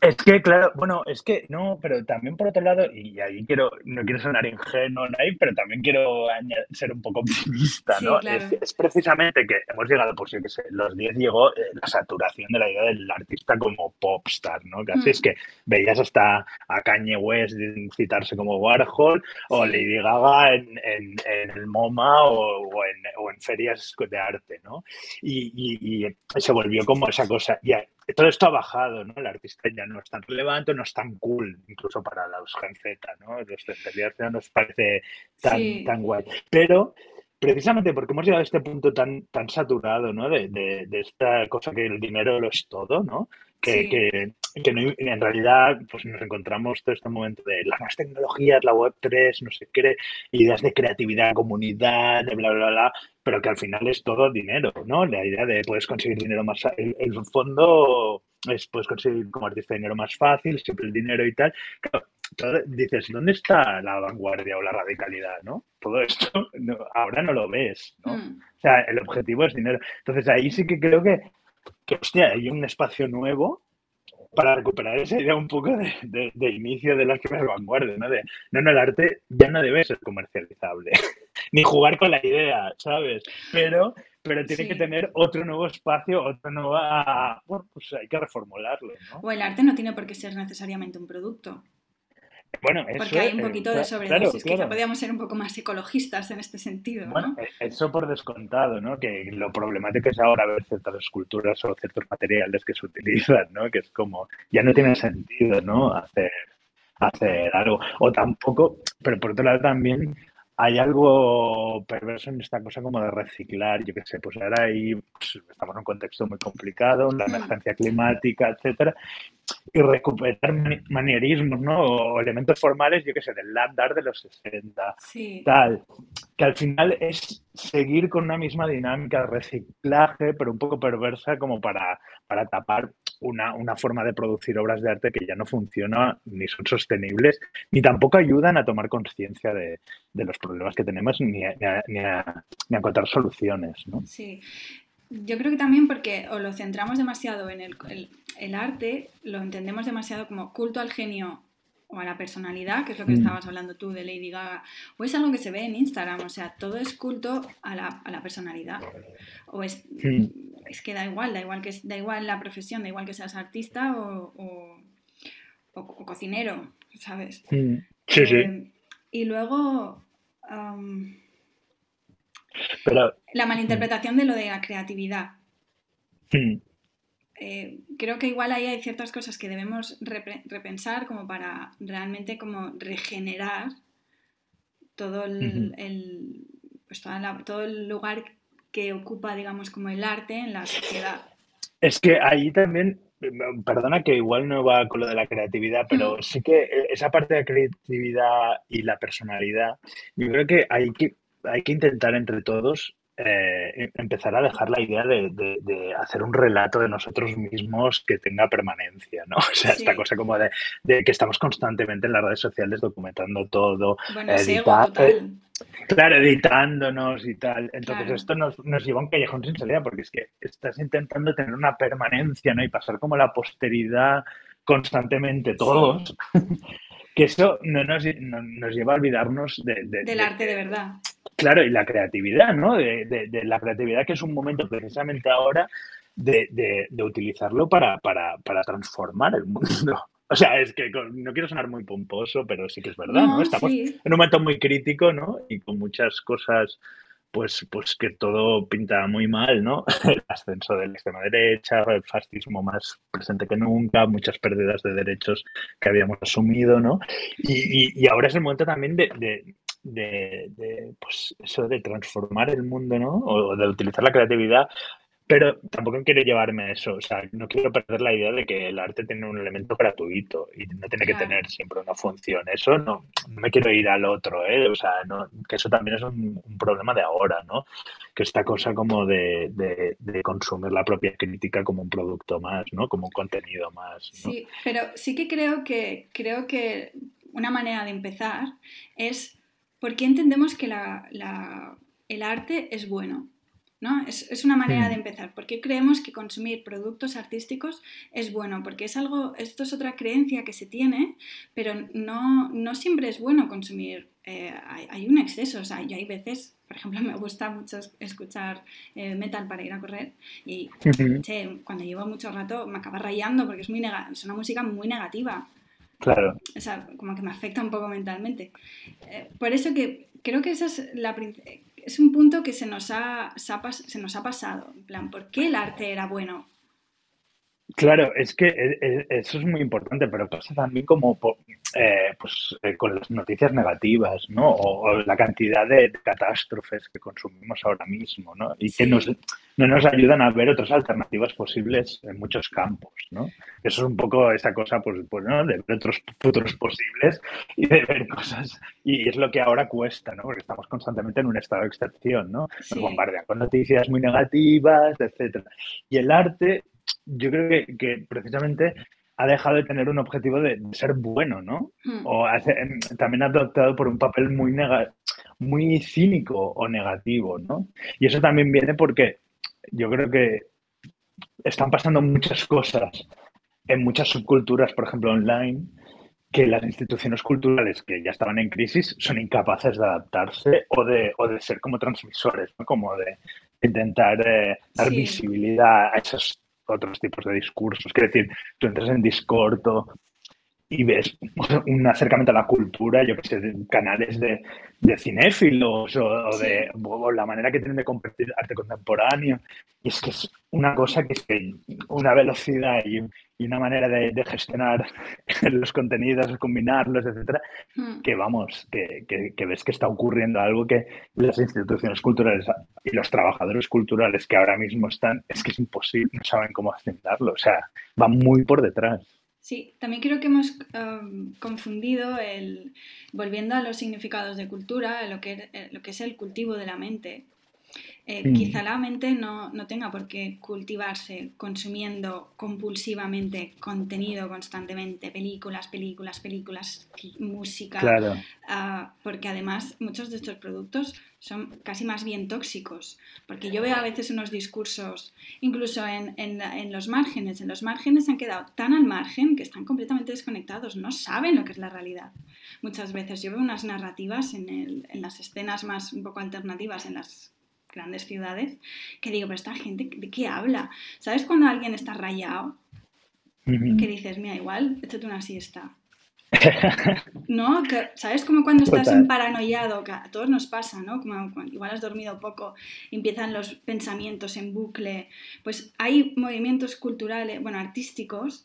es que, claro, bueno, es que no, pero también por otro lado, y ahí quiero, no quiero sonar ingenuo ahí, pero también quiero ser un poco optimista, ¿no? es, precisamente que hemos llegado, pues yo que sé, los 10 llegó eh, la saturación de la idea del artista como popstar, ¿no? Casi es mm. que veías hasta a Kanye West citarse como Warhol o Lady Gaga en, en, el MoMA o, en, o, en, ferias de arte, ¿no? Y, y, se volvió como esa cosa. Y todo esto ha bajado, ¿no? El artista ya no es tan relevante, no es tan cool, incluso para los Gen Z, ¿no? Los centenarios ya nos parece tan, tan guay. Pero precisamente porque hemos llegado a este punto tan, tan saturado, ¿no? De, de, esta cosa que el dinero lo es todo, ¿no? Que, que, que en realidad pues nos encontramos todo este momento de las nuevas tecnologías, la web 3, no sé qué, ideas de creatividad, comunidad, de bla, bla, bla, pero que al final es todo dinero, ¿no? La idea de puedes conseguir dinero más... El, el fondo es puedes conseguir como artista dinero más fácil, siempre el dinero y tal. dices, ¿dónde está la vanguardia o la radicalidad, no? Todo esto ahora no lo ves, ¿no? Hmm. O sea, el objetivo es dinero. Entonces ahí sí que creo que, que hostia, hay un espacio nuevo para recuperar esa idea un poco de, de, inicio de las primeras vanguardias, ¿no? De, no, no, el arte ya no debe ser comercializable, ni jugar con la idea, ¿sabes? Pero, pero tiene que tener otro nuevo espacio, otra nueva... Bueno, pues hay que reformularlo, ¿no? O el arte no tiene por qué ser necesariamente un producto. Bueno, eso, Porque hay un poquito de sobredosis, claro, quizá podríamos ser un poco más ecologistas en este sentido. Bueno, e, eso por descontado, ¿no? Que lo problemático es ahora ver ciertas esculturas o ciertos materiales que se utilizan, ¿no? Que es como, ya no tiene sentido, ¿no? Hacer, hacer algo. O tampoco, pero por otro lado también hay algo perverso en esta cosa como de reciclar, yo qué sé, pues ahora ahí pues, estamos en un contexto muy complicado, la emergencia climática, etcétera, y recuperar manierismos, ¿no? O elementos formales, yo qué sé, del land art de los 60, tal. Que al final es seguir con una misma dinámica de reciclaje, pero un poco perversa como para, para tapar una, una, forma de producir obras de arte que ya no funciona, ni son sostenibles, ni tampoco ayudan a tomar conciencia de, de, los problemas que tenemos, ni a, ni a, ni a encontrar soluciones, ¿no? Sí. Yo creo que también porque o lo centramos demasiado en el, el, arte, lo entendemos demasiado como culto al genio o a la personalidad, que es lo que mm. estabas hablando tú de Lady Gaga, o es algo que se ve en Instagram, o sea, todo es culto a la, a la personalidad. O es, mm. Es que da igual, da igual que da igual la profesión, da igual que seas artista o, o, cocinero, ¿sabes? Mm. Sí, sí. Eh, y luego pero, la malinterpretación de lo de la creatividad. Hmm. Eh, creo que igual ahí hay ciertas cosas que debemos repensar como para realmente como regenerar todo el, pues todo el lugar que ocupa, digamos, como el arte en la sociedad. Es que ahí también, perdona que igual no va con lo de la creatividad, pero sí que esa parte de la creatividad y la personalidad, yo creo que hay que hay que intentar entre todos eh, em, empezar a dejar la idea de, hacer un relato de nosotros mismos que tenga permanencia, ¿no? O sea, esta cosa como de, que estamos constantemente en las redes sociales documentando todo, bueno, eh, claro, editándonos y tal. Entonces esto nos, lleva a un callejón sin salida porque es que estás intentando tener una permanencia, ¿no? Y pasar como la posteridad constantemente todos. que eso no nos, lleva a olvidarnos del arte de verdad. Claro, y la creatividad, ¿no? De, la creatividad que es un momento precisamente ahora de, utilizarlo para, transformar el mundo. O sea, es que no quiero sonar muy pomposo, pero sí que es verdad, ¿no? Estamos en un momento muy crítico, ¿no? Y con muchas cosas, pues, pues que todo pinta muy mal, ¿no? El ascenso de la extrema derecha, el fascismo más presente que nunca, muchas pérdidas de derechos que habíamos asumido, ¿no? Y, ahora es el momento también de, de, pues eso de transformar el mundo, ¿no? O de utilizar la creatividad pero tampoco quiero llevarme eso, o sea, no quiero perder la idea de que el arte tiene un elemento gratuito y no tiene que tener siempre una función. Eso no, me quiero ir al otro, ¿eh? O sea, que eso también es un, problema de ahora, ¿no? Que esta cosa como de, de, consumir la propia crítica como un producto más, ¿no? Como un contenido más. Sí, pero sí que creo que creo que una manera de empezar es ¿por qué entendemos que el arte es bueno? ¿No? Es, una manera de hmm. empezar. ¿Por qué creemos que consumir productos artísticos es bueno? Porque es algo, esto es otra creencia que se tiene, pero no, no siempre es bueno consumir. Eh, hay, un exceso, o sea, yo hay veces, por ejemplo, me gusta mucho escuchar eh, metal para ir a correr y cuando llevo mucho rato me acaba rayando porque es, muy es una música muy negativa. Claro. O sea, como que me afecta un poco mentalmente. Eh, por eso que creo que esa es la es un punto que se nos ha, se nos ha pasado. En plan, ¿por qué el arte era bueno? Claro, es que e, e, eso es muy importante, pero pasa también como eh, pues, eh, con las noticias negativas, ¿no? O, la cantidad de catástrofes que consumimos ahora mismo, ¿no? Y que nos, no nos ayudan a ver otras alternativas posibles en muchos campos, ¿no? Eso es un poco esa cosa, pues, pues ¿no? De ver otros futuros posibles y de ver cosas. Y es lo que ahora cuesta, ¿no? Porque estamos constantemente en un estado de excepción, ¿no? Nos bombardean con noticias muy negativas, etcétera. Y el arte yo creo que, precisamente ha dejado de tener un objetivo de, ser bueno, ¿no? Hmm. O em, también ha adoptado por un papel muy, muy cínico o negativo, ¿no? Y eso también viene porque yo creo que están pasando muchas cosas en muchas subculturas, por ejemplo, online, que las instituciones culturales que ya estaban en crisis son incapaces de adaptarse o de, o de ser como transmisores, ¿no? como de intentar eh, dar visibilidad a esas otros tipos de discursos. Quiero decir, tú entras en Discord y ves un acercamiento a la cultura, yo que sé, canales de, de cinéfilos o, de la manera que tienen de compartir arte contemporáneo. Y es que es una cosa que es que una velocidad y, una manera de, gestionar los contenidos, combinarlos, etcétera, hmm. que vamos, que, que, ves que está ocurriendo algo que las instituciones culturales y los trabajadores culturales que ahora mismo están, es que es imposible, no saben cómo asentarlo, o sea, van muy por detrás. Sí, también creo que hemos um, confundido el, volviendo a los significados de cultura, lo que, eh, lo que es el cultivo de la mente, eh, mm. Quizá la mente no, tenga por qué cultivarse consumiendo compulsivamente contenido constantemente, películas, películas, películas, música, ah, porque además muchos de estos productos son casi más bien tóxicos, porque yo veo a veces unos discursos, incluso en, los márgenes, en los márgenes han quedado tan al margen que están completamente desconectados, no saben lo que es la realidad. Muchas veces yo veo unas narrativas en, en las escenas más un poco alternativas, en las grandes ciudades, que digo, pero esta gente, ¿de qué habla? ¿Sabes cuando alguien está rayado? Que dices, mira, igual, échate una siesta. ¿No? ¿Sabes? Como cuando estás en paranoiado, que a todos nos pasa, ¿no? Como cuando igual has dormido poco, empiezan los pensamientos en bucle. Pues hay movimientos culturales, bueno, artísticos,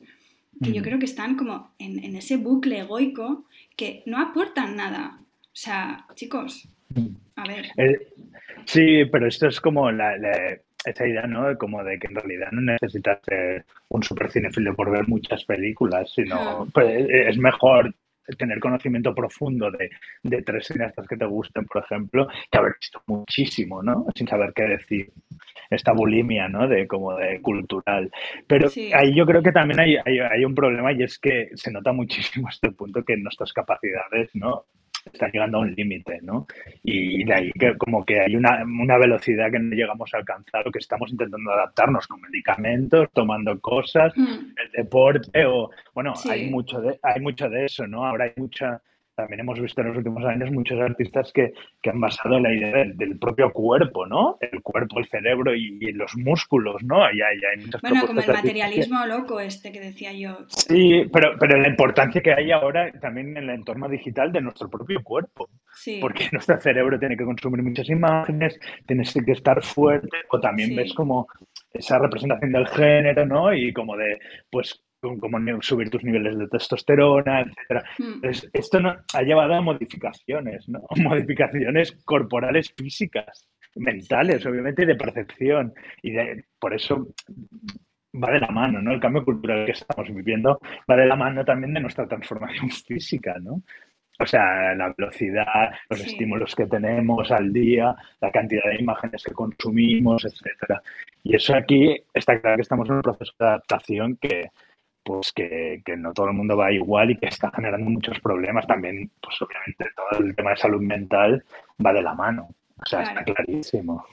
que yo creo que están como en, en, ese bucle egoico que no aportan nada. O sea, chicos, a ver. Eh, sí, pero esto es como la, esa idea, ¿no? Como de que en realidad no necesitas ser un super cinefilo por ver muchas películas, sino pues, eh, es mejor tener conocimiento profundo de, de, tres cineastas que te gusten, por ejemplo, que haber visto muchísimo, ¿no? Sin saber qué decir. Esta bulimia, ¿no? De como de cultural. Pero ahí yo creo que también hay, hay, hay, un problema y es que se nota muchísimo este punto que nuestras capacidades, ¿no? Está llegando a un límite, ¿no? Y de ahí que como que hay una, una, velocidad que no llegamos a alcanzar o que estamos intentando adaptarnos con medicamentos, tomando cosas, mm. el deporte o, bueno, hay, mucho de, hay mucho de eso, ¿no? Ahora hay mucha también hemos visto en los últimos años muchos artistas que, han basado la idea del, propio cuerpo, ¿no? El cuerpo, el cerebro y, los músculos, ¿no? Hay, hay, bueno, como el materialismo loco este que decía yo. Sí, pero, pero la importancia que hay ahora también en el entorno digital de nuestro propio cuerpo. Sí. Porque nuestro cerebro tiene que consumir muchas imágenes, tienes que estar fuerte, o también ves como esa representación del género, ¿no? Y como de, pues, como subir tus niveles de testosterona, etc. Hmm. esto no, ha llevado a modificaciones, ¿no? Modificaciones corporales físicas, mentales, obviamente, y de percepción. Y por eso va de la mano, ¿no? El cambio cultural que estamos viviendo va de la mano también de nuestra transformación física, ¿no? O sea, la velocidad, los estímulos que tenemos al día, la cantidad de imágenes que consumimos, etcétera. Y eso aquí está claro que estamos en un proceso de adaptación que, pues que, no todo el mundo va igual y que está generando muchos problemas. También, pues obviamente todo el tema de salud mental va de la mano. O sea, está clarísimo.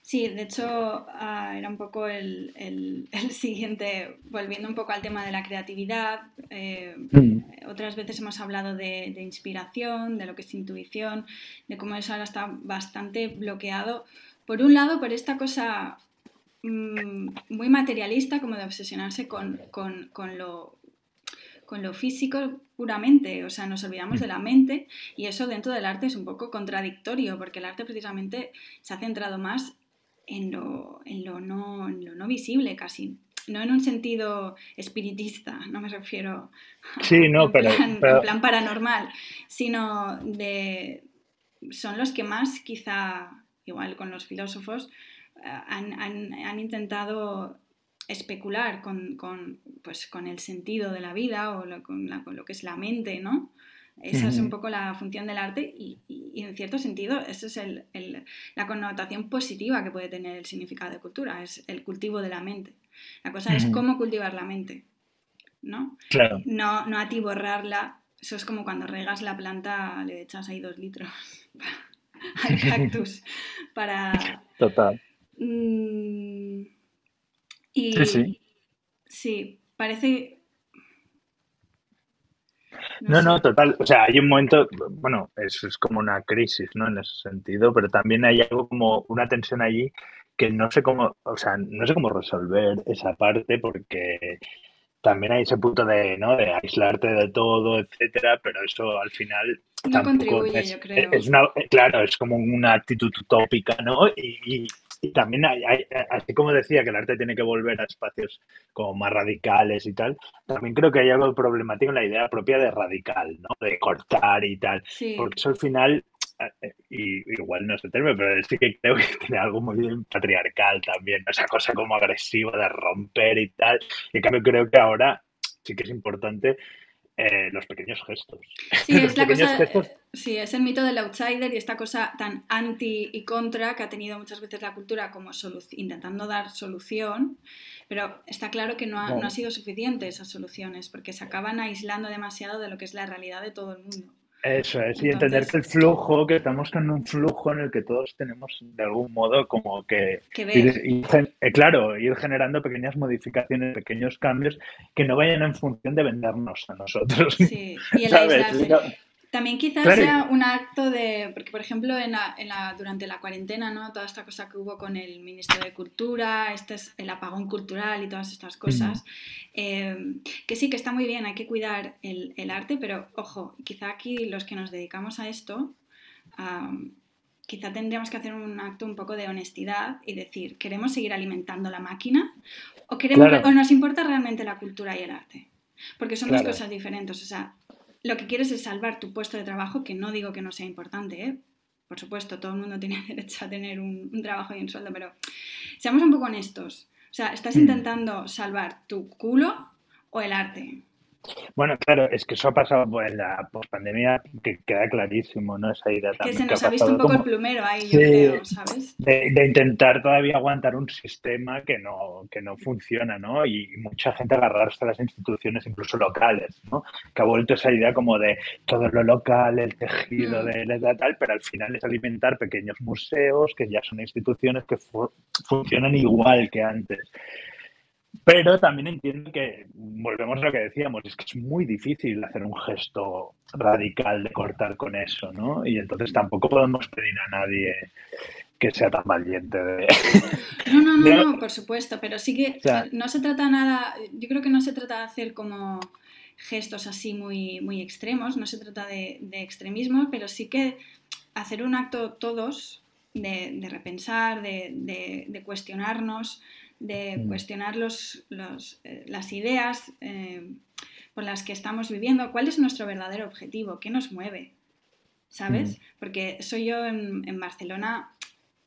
Sí, de hecho ah, era un poco el, siguiente, volviendo un poco al tema de la creatividad. Eh, mm. Otras veces hemos hablado de, de, inspiración, de lo que es intuición, de cómo eso ahora está bastante bloqueado. Por un lado, por esta cosa Mm, muy materialista, como de obsesionarse con, lo, con lo físico puramente, o sea, nos olvidamos de la mente y eso dentro del arte es un poco contradictorio, porque el arte precisamente se ha centrado más en lo, en lo, no, en lo visible casi, no en un sentido espiritista, no me refiero sí, no, pero, plan, plan paranormal, sino de... son los que más quizá, igual con los filósofos, han, intentado especular con, pues, con, el sentido de la vida o con, lo que es la mente, ¿no? Esa es un poco la función del arte y, en cierto sentido esa es la connotación positiva que puede tener el significado de cultura, es el cultivo de la mente. La cosa es cómo cultivar la mente, ¿no? Claro. No, no atiborrarla. Eso es como cuando regas la planta, le echas ahí dos litros al cactus para... Total Mm, y, sí, sí. Sí, parece... No, no, total. O sea, hay un momento, bueno, es, es, como una crisis, ¿no? En ese sentido, pero también hay algo como una tensión allí que no sé cómo, o sea, no sé cómo resolver esa parte porque también hay ese punto de, ¿no? de aislarte de todo, etcétera, pero eso al final no contribuye, yo creo. Es una, claro, es como una actitud utópica, ¿no? Y, y también hay, así como decía que el arte tiene que volver a espacios como más radicales y tal, también creo que hay algo problemático en la idea propia de radical, ¿no? De cortar y tal. Porque eso al final, eh, y igual no es el término, pero sí que creo que tiene algo muy patriarcal también, esa cosa como agresiva de romper y tal. Y en cambio creo que ahora sí que es importante eh, los pequeños gestos. Sí, es la cosa, sí, es el mito del outsider y esta cosa tan anti y contra que ha tenido muchas veces la cultura como intentando dar solución, pero está claro que no ha, no ha sido suficiente esas soluciones porque se acaban aislando demasiado de lo que es la realidad de todo el mundo. Eso es, y entender que el flujo, que estamos en un flujo en el que todos tenemos de algún modo como que, ir, eh, claro, ir generando pequeñas modificaciones, pequeños cambios que no vayan en función de vendernos a nosotros. Sí, y el. También quizás sea un acto de, porque por ejemplo en la, durante la cuarentena, ¿no? toda esta cosa que hubo con el Ministerio de Cultura, este es el apagón cultural y todas estas cosas, eh, que sí que está muy bien, hay que cuidar el, arte, pero ojo, quizá aquí los que nos dedicamos a esto, quizá tendríamos que hacer un acto un poco de honestidad y decir, ¿queremos seguir alimentando la máquina o, queremos, o nos importa realmente la cultura y el arte? Porque son dos cosas diferentes, o sea, lo que quieres es salvar tu puesto de trabajo, que no digo que no sea importante, ¿eh? por supuesto, todo el mundo tiene derecho a tener un, trabajo y un sueldo, pero seamos un poco honestos. O sea, estás mm. intentando salvar tu culo o el arte. Bueno, claro, es que eso ha pasado en la pospandemia, que queda clarísimo, ¿no? Esa idea también. Que se nos ha, visto un poco el plumero ahí, yo creo, ¿sabes? De, intentar todavía aguantar un sistema que no, que no funciona, ¿no? Y mucha gente agarrarse a las instituciones, incluso locales, ¿no? Que ha vuelto esa idea como de todo lo local, el tejido mm. de la tal, pero al final es alimentar pequeños museos que ya son instituciones que funcionan igual que antes. Pero también entiendo que, volvemos a lo que decíamos, es que es muy difícil hacer un gesto radical de cortar con eso, ¿no? Y entonces tampoco podemos pedir a nadie que sea tan valiente de... No, no, no, no, por supuesto, pero sí que no se trata nada, yo creo que no se trata de hacer como gestos así muy, muy extremos, no se trata de, extremismo, pero sí que hacer un acto todos de, repensar, de, de cuestionarnos, de mm. cuestionar los, eh, las ideas eh, por las que estamos viviendo, cuál es nuestro verdadero objetivo, qué nos mueve, ¿sabes? Mm. Porque soy yo en, Barcelona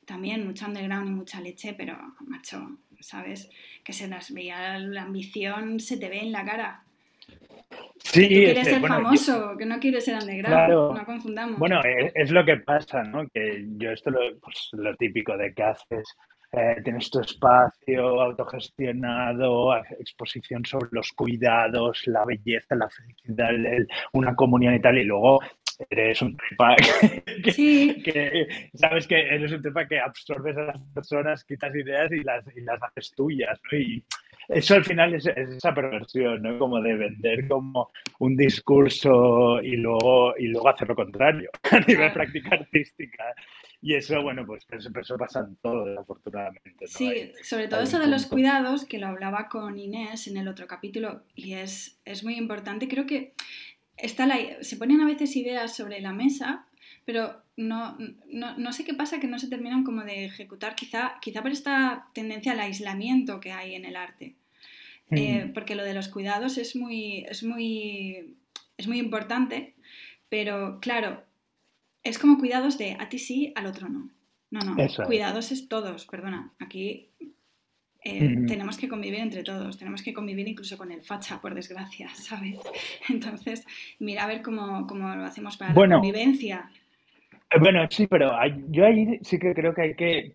también mucha underground y mucha leche, pero macho, ¿sabes? Que se nos veía la ambición, se te ve en la cara. Sí, que quieres ser famoso, que no quieres ser underground, no confundamos. Bueno, es, lo que pasa, ¿no? Que yo esto lo, pues, lo típico de que haces eh, tienes tu espacio autogestionado, exposición sobre los cuidados, la belleza, la felicidad, una comunión y tal, y luego eres un trepa que, sabes que eres un trepa que absorbes a las personas, quitas ideas y las, y las haces tuyas, ¿no? Y eso al final es, esa perversión, ¿no? Como de vender como un discurso y luego, y luego hacer lo contrario a nivel práctica artística. Y eso, bueno, pues eso, pasa en todo, desafortunadamente. Sí, sobre todo eso de los cuidados, que lo hablaba con Inés en el otro capítulo, y es, es muy importante. Creo que está la, se ponen a veces ideas sobre la mesa, pero no, no, no, sé qué pasa que no se terminan como de ejecutar, quizá, quizá por esta tendencia al aislamiento que hay en el arte. Eh, porque lo de los cuidados es muy, es muy, es muy importante, pero claro, es como cuidados de a ti sí, al otro no. No, no, cuidados es todos, perdona. Aquí eh, tenemos que convivir entre todos, tenemos que convivir incluso con el facha, por desgracia, ¿sabes? Entonces, mira a ver cómo, lo hacemos para la convivencia. Eh, bueno, sí, pero yo ahí sí que creo que hay que,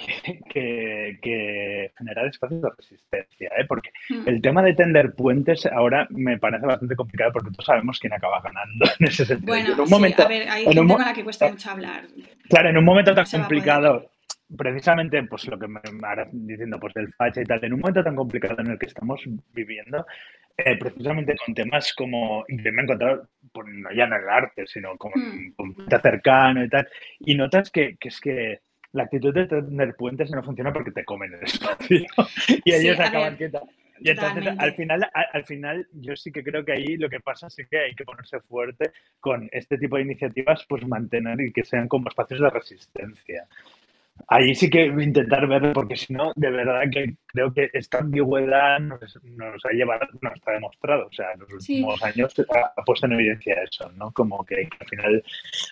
generar espacios de resistencia, ¿eh? porque hmm. el tema de tender puentes ahora me parece bastante complicado porque todos sabemos quién acaba ganando en ese sentido. Bueno, un momento, a ver, hay gente con la que cuesta mucho hablar. Claro, en un momento tan complicado, precisamente pues lo que me ahora diciendo pues del facha y tal, en un momento tan complicado en el que estamos viviendo, eh, precisamente con temas como, y me he encontrado, pues, no ya en el arte, sino como con cercano y tal, y notas que, que es que la actitud de tener puentes no funciona porque te comen el espacio y ellos acaban quietos. Y entonces, al final, al, final, yo sí que creo que ahí lo que pasa es que hay que ponerse fuerte con este tipo de iniciativas, pues mantener y que sean como espacios de resistencia ahí sí que intentar verlo, porque si no, de verdad que creo que esta ambigüedad nos, ha llevado, nos está demostrado. O sea, en los últimos años ha, puesto en evidencia eso, ¿no? Como que, al final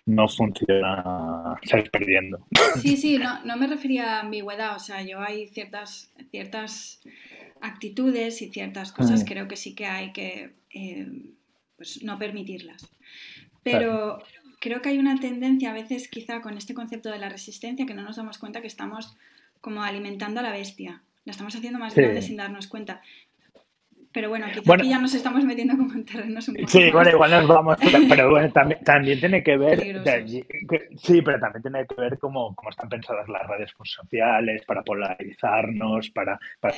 no funciona, sales perdiendo. Sí, sí, no, no me refería a ambigüedad. O sea, yo hay ciertas, ciertas actitudes y ciertas cosas, creo que sí que hay que eh, pues, no permitirlas. Pero creo que hay una tendencia a veces quizá con este concepto de la resistencia que no nos damos cuenta que estamos como alimentando a la bestia. La estamos haciendo más grande sin darnos cuenta. Pero bueno, quizá aquí ya nos estamos metiendo como en terrenos un poco Sí, bueno, igual nos vamos, pero, bueno, también, también, tiene que ver, sí, pero también tiene que ver cómo, cómo están pensadas las redes sociales para polarizarnos, para, para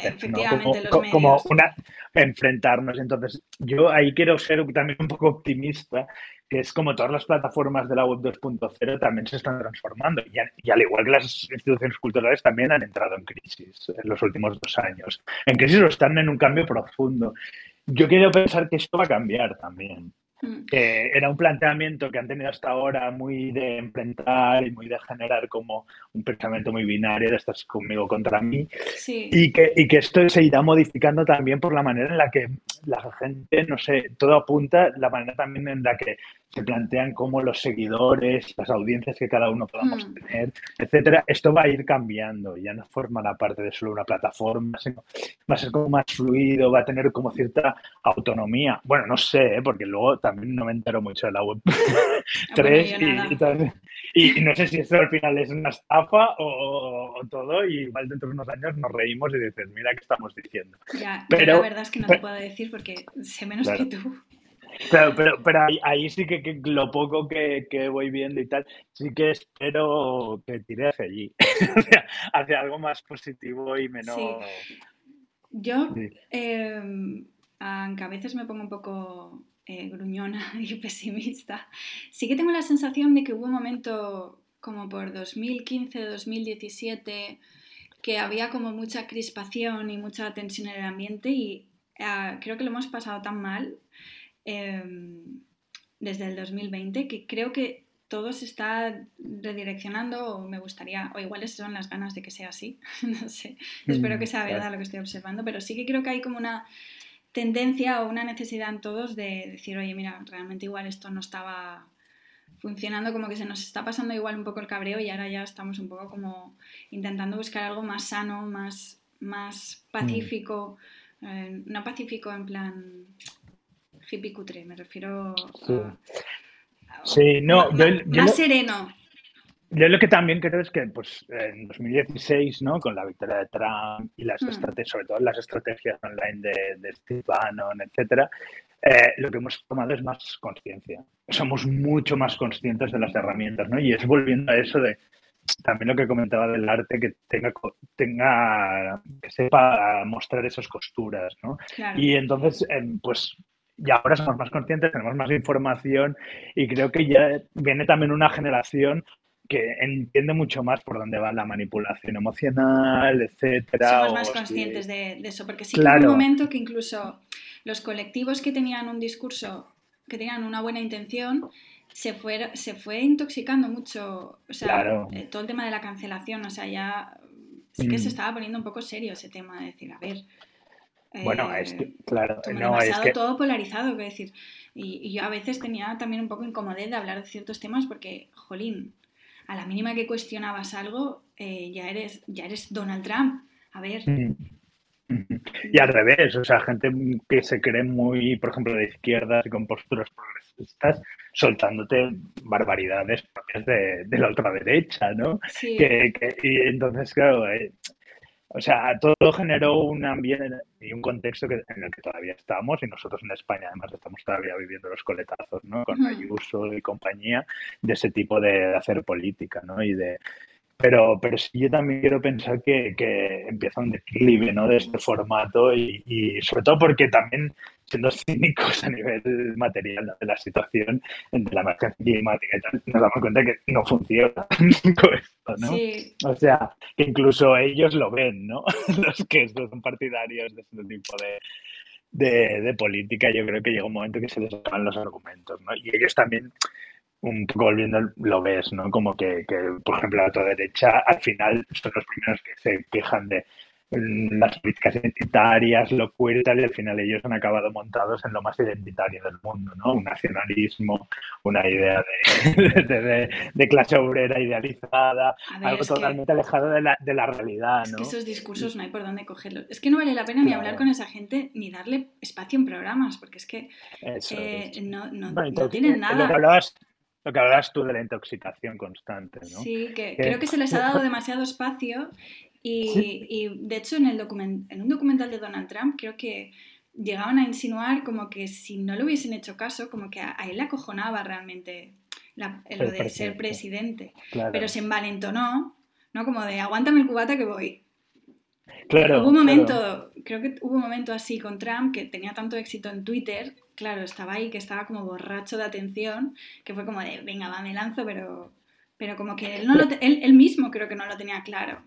como, como, una, enfrentarnos. Entonces, yo ahí quiero ser también un poco optimista es como todas las plataformas de la web 2.0 también se están transformando. Y, al igual que las instituciones culturales también han entrado en crisis en los últimos dos años. En crisis o están en un cambio profundo. Yo quiero pensar que esto va a cambiar también. Mm. era un planteamiento que han tenido hasta ahora muy de enfrentar y muy de generar como un pensamiento muy binario de estás conmigo contra mí. Y, que, y que esto se irá modificando también por la manera en la que la gente, no sé, todo apunta, la manera también en la que se plantean como los seguidores, las audiencias que cada uno podamos hmm. tener, etcétera. Esto va a ir cambiando, ya no formará parte de solo una plataforma, va a ser como más fluido, va a tener como cierta autonomía. Bueno, no sé, ¿eh? porque luego también no me entero mucho de la web 3 y, no sé si esto al final es una estafa o, todo, y igual dentro de unos años nos reímos y dices, mira qué estamos diciendo. Ya, pero la verdad es que no te puedo decir porque sé menos que tú. Claro, pero, pero ahí, sí que, lo poco que, voy viendo y tal, sí que espero que tire hacia allí, hacia, algo más positivo y menos... Yo, em, aunque a veces me pongo un poco eh, gruñona y pesimista, sí que tengo la sensación de que hubo un momento como por 2015-2017 que había como mucha crispación y mucha tensión en el ambiente y ah, creo que lo hemos pasado tan mal Em, desde el 2020 que creo que todo se está redireccionando o me gustaría, o igual son las ganas de que sea así, no sé, espero que sea verdad lo que estoy observando, pero sí que creo que hay como una tendencia o una necesidad en todos de decir, oye, mira, realmente igual esto no estaba funcionando, como que se nos está pasando igual un poco el cabreo y ahora ya estamos un poco como intentando buscar algo más sano, más, más mm. pacífico, eh, no pacífico en plan hippie cutre, me refiero a, sí. no, más, sereno. Yo lo que también creo es que pues, en 2016, ¿no? con la victoria de Trump y las hmm. estrategias, sobre todo las estrategias online de, de Steve Bannon, etcétera, eh, lo que hemos tomado es más conciencia. Somos mucho más conscientes de las herramientas, ¿no? Y es volviendo a eso de también lo que comentaba del arte, que tenga, tenga que sepa mostrar esas costuras, ¿no? Y entonces, em, pues y ahora somos más conscientes, tenemos más información y creo que ya viene también una generación que entiende mucho más por dónde va la manipulación emocional, etcétera. Somos más conscientes de, eso, porque sí que hay un momento que incluso los colectivos que tenían un discurso, que tenían una buena intención, se fue, se fue intoxicando mucho, o sea, eh, todo el tema de la cancelación, o sea, ya sí que se mm. estaba poniendo un poco serio ese tema de decir, a ver, bueno, es que, eh, claro, no, es que... todo polarizado, que decir. Y, yo a veces tenía también un poco incomodidad de hablar de ciertos temas porque, jolín, a la mínima que cuestionabas algo, eh, ya, eres, ya eres Donald Trump. A ver. Mm. Y al revés, o sea, gente que se cree muy, por ejemplo, de izquierdas y con posturas progresistas, soltándote barbaridades propias de, de la ultraderecha, ¿no? Sí. Que, y entonces, claro, eh, o sea, todo generó un ambiente y un contexto que, en el que todavía estamos y nosotros en España además estamos todavía viviendo los coletazos, ¿no? Con Ayuso y compañía de ese tipo de hacer política, ¿no? Y de, pero, pero sí, yo también quiero pensar que, que empieza un declive ¿no? de este formato y, y, sobre todo porque también, siendo cínicos a nivel material de la situación, de la emergencia climática y tal, nos damos cuenta que no funciona esto, ¿no? O sea, que incluso ellos lo ven, ¿no? Los que son partidarios de este tipo de, de, de, política, yo creo que llega un momento que se les acaban los argumentos, ¿no? Y ellos también un poco volviendo, lo ves, ¿no? Como que, que, por ejemplo, la derecha al final son los primeros que se quejan de las políticas identitarias, lo queer y al final ellos han acabado montados en lo más identitario del mundo, ¿no? Un nacionalismo, una idea de, de, clase obrera idealizada, algo totalmente alejado de la, de la realidad, ¿no? Es que esos discursos no hay por dónde cogerlos. Es que no vale la pena ni hablar con esa gente ni darle espacio en programas, porque es que eh, no, no, no, tienen nada. Lo que hablabas tú de la intoxicación constante, ¿no? Sí, que, creo que se les ha dado demasiado espacio y, de hecho, en, el en un documental de Donald Trump, creo que llegaban a insinuar como que si no le hubiesen hecho caso, como que a, él le acojonaba realmente lo de ser presidente. Pero se envalentonó, ¿no? Como de aguántame el cubata que voy. Claro, hubo un momento, creo que hubo un momento así con Trump que tenía tanto éxito en Twitter, claro, estaba ahí que estaba como borracho de atención, que fue como de, venga, va, me lanzo, pero, pero como que él, no lo él, él mismo creo que no lo tenía claro.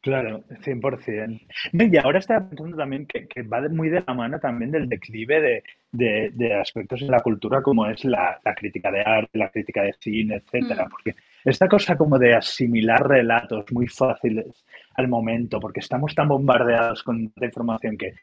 Claro, 100%. Y ahora está pensando también que, va muy de la mano también del declive de, aspectos en la cultura como es la, crítica de arte, la crítica de cine, etcétera, mm. porque esta cosa como de asimilar relatos muy fáciles al momento, porque estamos tan bombardeados con la información que,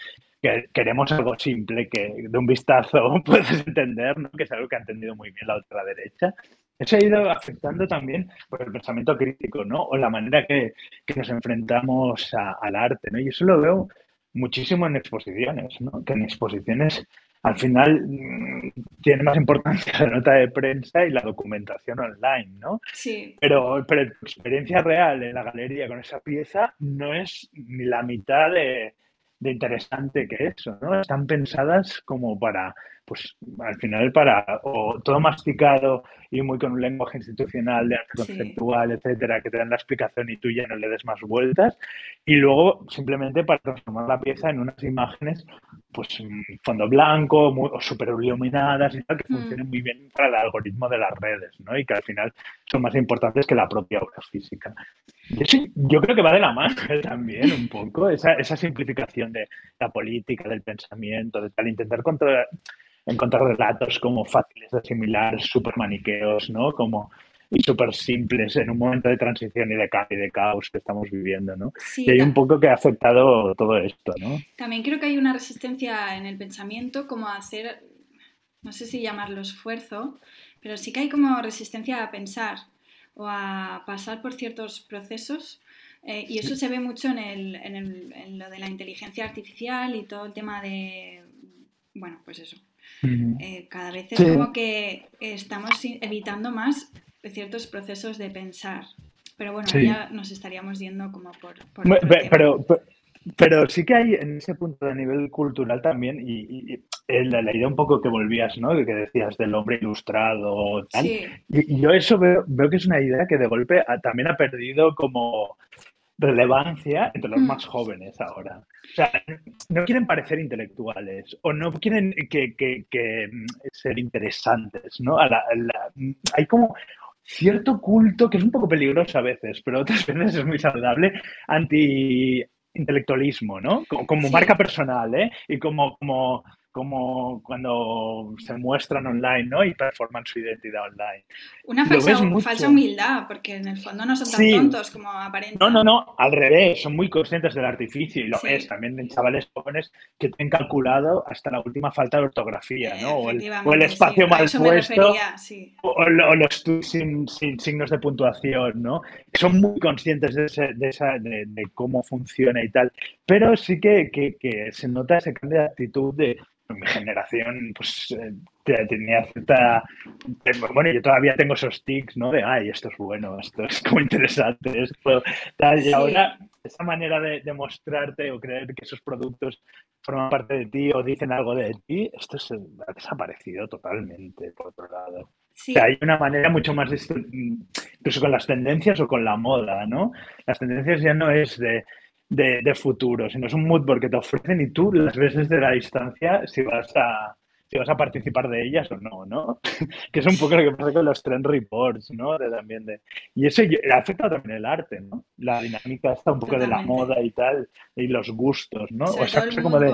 queremos algo simple que de un vistazo puedes entender, ¿no? que es algo que ha entendido muy bien la otra derecha, eso ha ido afectando también por el pensamiento crítico, ¿no? O la manera que, nos enfrentamos al arte, ¿no? Y eso lo veo muchísimo en exposiciones, ¿no? Que en exposiciones al final mm, tiene más importancia la nota de prensa y la documentación online, ¿no? Sí. Pero, pero tu experiencia real en la galería con esa pieza no es ni la mitad de, de interesante que eso, ¿no? Están pensadas como para pues al final para o todo masticado y muy con un lenguaje institucional de arte conceptual, etcétera, que te dan la explicación y tú ya no le des más vueltas, y luego simplemente para transformar la pieza en unas imágenes, pues fondo blanco o súper iluminadas y tal, que mm. funcionen muy bien para el algoritmo de las redes, ¿no? Y que al final son más importantes que la propia obra física. yo creo que va de la mano también un poco, esa, esa simplificación de la política, del pensamiento, de tal, intentar controlar encontrar relatos como fáciles de asimilar, súper maniqueos, ¿no? Como, y súper simples en un momento de transición y de cambio y de caos que estamos viviendo, ¿no? y hay un poco que ha afectado todo esto, ¿no? También creo que hay una resistencia en el pensamiento como a hacer, no sé si llamarlo esfuerzo, pero sí que hay como resistencia a pensar o a pasar por ciertos procesos eh, y eso se ve mucho en, el, en, el, en lo de la inteligencia artificial y todo el tema de, bueno, pues eso, eh, cada vez es como que estamos evitando más ciertos procesos de pensar. Pero bueno, ya nos estaríamos yendo como por... pero, pero, sí que hay en ese punto de nivel cultural también, y, la, idea un poco que volvías, ¿no? Que decías del hombre ilustrado, tal. Y, yo eso veo, veo que es una idea que de golpe también ha perdido como relevancia entre los mm. más jóvenes ahora. O sea, no quieren parecer intelectuales o no quieren que, mm, ser interesantes, ¿no? hay como cierto culto que es un poco peligroso a veces, pero otras veces es muy saludable, anti intelectualismo, ¿no? Como, marca personal, ¿eh? Y como, como como cuando se muestran online ¿no? y performan su identidad online. Una falsa, humildad, porque en el fondo no son tan tontos como aparentan. No, no, no, al revés, son muy conscientes del artificio y lo es también en chavales jóvenes que tienen calculado hasta la última falta de ortografía, ¿no? O el, espacio mal puesto, o, los sin, sin, signos de puntuación, ¿no? Son muy conscientes de, de, esa, de, cómo funciona y tal, pero sí que, que, que se nota ese cambio de actitud de mi generación pues eh, tenía cierta bueno yo todavía tengo esos tics no de ay esto es bueno esto es como interesante esto tal y ahora esa manera de, mostrarte o creer que esos productos forman parte de ti o dicen algo de ti esto se ha desaparecido totalmente por otro lado. Hay una manera mucho más incluso con las tendencias o con la moda no las tendencias ya no es de de, de, futuro, sino es un mood que te ofrecen y tú las ves desde la distancia si vas a, si vas a participar de ellas o no, ¿no? que es un poco lo que pasa con los trend reports, ¿no? De, también de, y eso afecta también el arte, ¿no? La dinámica está un poco de la moda y tal, y los gustos, ¿no? o sea, como de...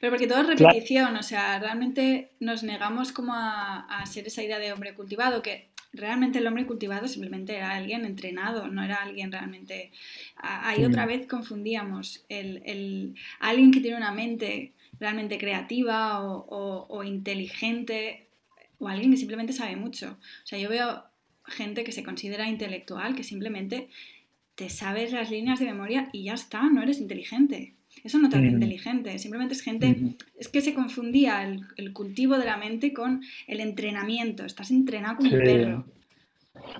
Pero porque todo es repetición, o sea, realmente nos negamos como a, a ser esa idea de hombre cultivado, que realmente el hombre cultivado simplemente era alguien entrenado, no era alguien realmente... Ahí otra vez confundíamos el, alguien que tiene una mente realmente creativa o, inteligente o alguien que simplemente sabe mucho. O sea, yo veo gente que se considera intelectual, que simplemente te sabes las líneas de memoria y ya está, no eres inteligente. Eso no te hace inteligente, simplemente es gente, es que se confundía el, cultivo de la mente con el entrenamiento, estás entrenado como un perro.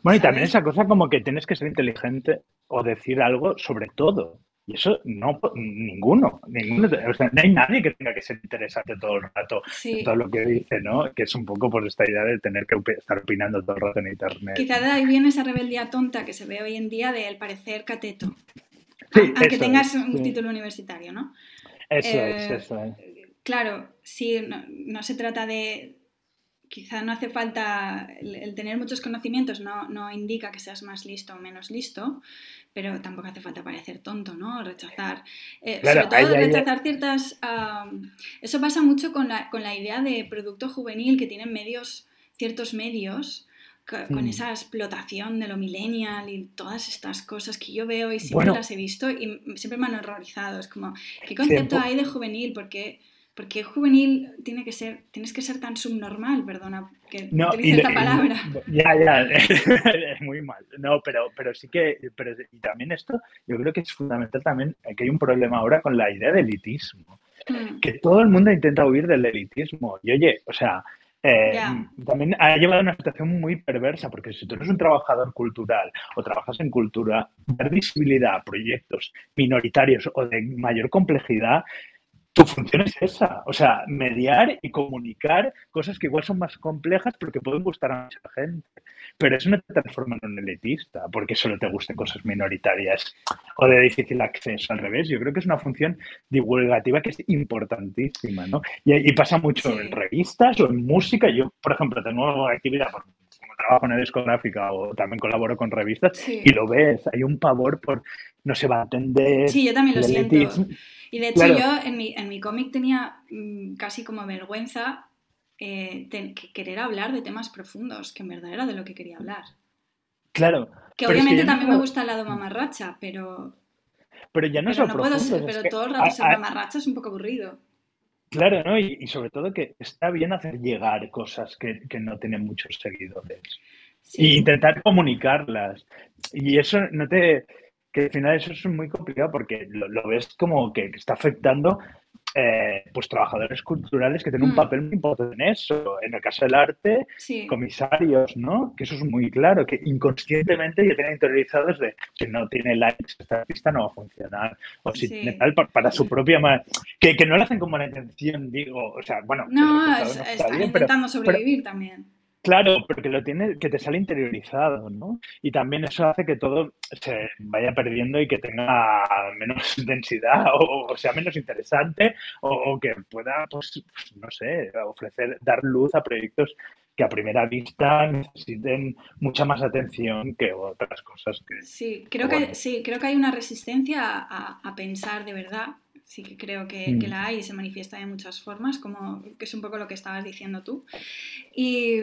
Bueno, y también esa cosa como que tienes que ser inteligente o decir algo sobre todo. Y eso no, ninguno, ninguno, o sea, no hay nadie que tenga que ser interesante todo el rato en todo lo que dice, ¿no? Que es un poco por esta idea de tener que estar opinando todo el rato en internet. Quizá de ahí viene esa rebeldía tonta que se ve hoy en día del parecer cateto. Aunque tengas un título universitario, ¿no? Eso es, eh, eso es. Claro, sí, no se trata de, quizá no hace falta, el, tener muchos conocimientos no, no, indica que seas más listo o menos listo, pero tampoco hace falta parecer tonto, ¿no? Rechazar. Eh, sobre todo rechazar ciertas... eso pasa mucho con la, con la, idea de producto juvenil que tienen medios, ciertos medios, con mm. esa explotación de lo millennial y todas estas cosas que yo veo y siempre las he visto y siempre me han horrorizado. Es como, ¿qué concepto hay de juvenil? Porque porque juvenil tiene que ser, tienes que ser tan subnormal, perdona que no, esta palabra. ya, ya, es muy mal. No, pero, pero sí que, pero y también esto, yo creo que es fundamental también que hay un problema ahora con la idea de elitismo. Hmm. Que todo el mundo intenta huir del elitismo. Y oye, o sea, eh, también ha llevado a una situación muy perversa, porque si tú eres un trabajador cultural o trabajas en cultura, dar visibilidad a proyectos minoritarios o de mayor complejidad tu función es esa, o sea, mediar y comunicar cosas que igual son más complejas porque pueden gustar a mucha gente. Pero eso no te transforma en un elitista porque solo te gusten cosas minoritarias o de difícil acceso. Al revés, yo creo que es una función divulgativa que es importantísima, ¿no? Y, pasa mucho en revistas o en música. Yo, por ejemplo, tengo actividad como trabajo en la discográfica o también colaboro con revistas y lo ves, hay un pavor por no se va a atender. Sí, yo también lo siento. Y de hecho yo en mi, en mi cómic tenía mm, casi como vergüenza eh, querer hablar de temas profundos, que en verdad era de lo que quería hablar. Claro. Que obviamente también me gusta el lado mamarracha, pero... Pero ya no, pero no puedo ser, pero todo el rato ser mamarracha es un poco aburrido. Claro, ¿no? Y, sobre todo que está bien hacer llegar cosas que, que no tienen muchos seguidores. Y intentar comunicarlas. Y eso no te que al final eso es muy complicado porque lo, ves como que, está afectando eh, pues trabajadores culturales que tienen un mm. papel muy importante en eso. En el caso del arte, comisarios, ¿no? Que eso es muy claro, que inconscientemente ya tienen interiorizados de si no tiene likes, esta artista no va a funcionar. O si tiene tal para, su propia... Que, que no lo hacen con buena intención, digo. O sea, bueno... No, están intentando sobrevivir también. Claro, porque lo tiene, que te sale interiorizado, ¿no? Y también eso hace que todo se vaya perdiendo y que tenga menos densidad o, sea menos interesante o, que pueda, pues, pues, no sé, ofrecer, dar luz a proyectos que a primera vista necesiten mucha más atención que otras cosas. Que, sí, creo que, sí, creo que hay una resistencia a pensar de verdad sí que creo que, mm. la hay y se manifiesta de muchas formas, como que es un poco lo que estabas diciendo tú. Y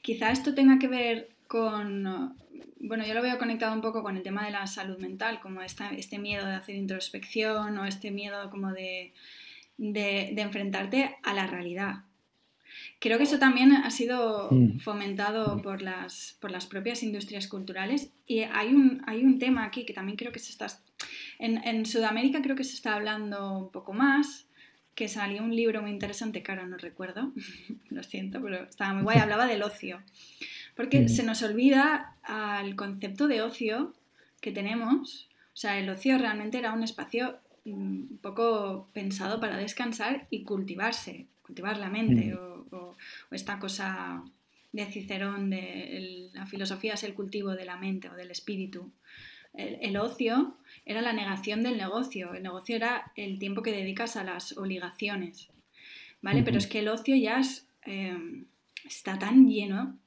quizá esto tenga que ver con, bueno, yo lo veo conectado un poco con el tema de la salud mental, como esta, este miedo de hacer introspección o este miedo como de, de, enfrentarte a la realidad. Creo que eso también ha sido mm. fomentado por las, por las propias industrias culturales y hay un, hay un tema aquí que también creo que se está en, Sudamérica creo que se está hablando un poco más, que salió un libro muy interesante que ahora no recuerdo, lo siento, pero estaba muy guay, hablaba del ocio. Porque se nos olvida el concepto de ocio que tenemos. O sea, el ocio realmente era un espacio mm, un poco pensado para descansar y cultivarse, cultivar la mente, o, esta cosa de Cicerón de la filosofía es el cultivo de la mente o del espíritu. el, ocio era la negación del negocio. El negocio era el tiempo que dedicas a las obligaciones. ¿Vale? Pero es que el ocio ya eh, está tan lleno,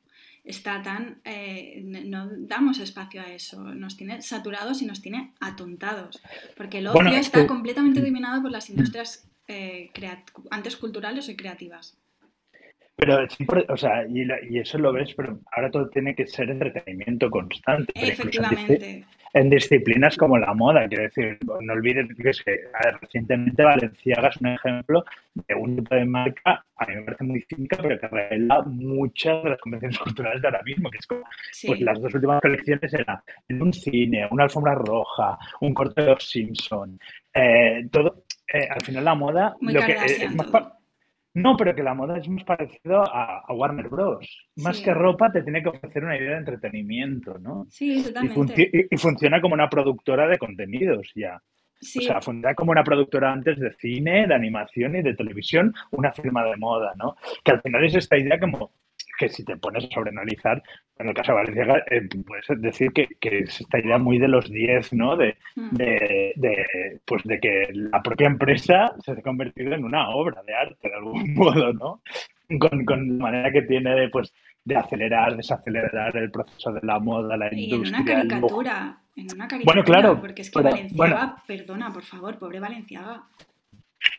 está tan. Eh, no damos espacio a eso. Nos tiene saturados y nos tiene atontados. Porque el ocio está completamente dominado por las industrias eh, antes culturales y creativas. Pero o sea, y, y, eso lo ves, pero ahora todo tiene que ser entretenimiento constante. Efectivamente en disciplinas como la moda. Quiero decir, no olvides que, recientemente Valenciaga es un ejemplo de un tipo de marca, a mí me parece muy cínica, pero que revela muchas de las convenciones culturales de ahora mismo, que es como, pues las dos últimas colecciones eran en un cine, una alfombra roja, un corte de los Simpson, eh, todo, eh, al final la moda, lo que es más no, pero que la moda es más parecido a, Warner Bros. Más que ropa, te tiene que ofrecer una idea de entretenimiento, ¿no? Sí, totalmente. Y, funciona como una productora de contenidos ya. O sea, funciona como una productora antes de cine, de animación y de televisión, una firma de moda, ¿no? Que al final es esta idea como que si te pones a sobreanalizar, en el caso de Valencia, eh, puedes decir que, es esta idea muy de los 10, ¿no? Mm. De, pues de que la propia empresa se ha convertido en una obra de arte, de algún modo, ¿no? Con, la manera que tiene de, pues, de acelerar, desacelerar el proceso de la moda, la industria. en una caricatura, en una caricatura. Bueno, claro. Porque es que Valenciaga, perdona, por favor, pobre Valenciaga.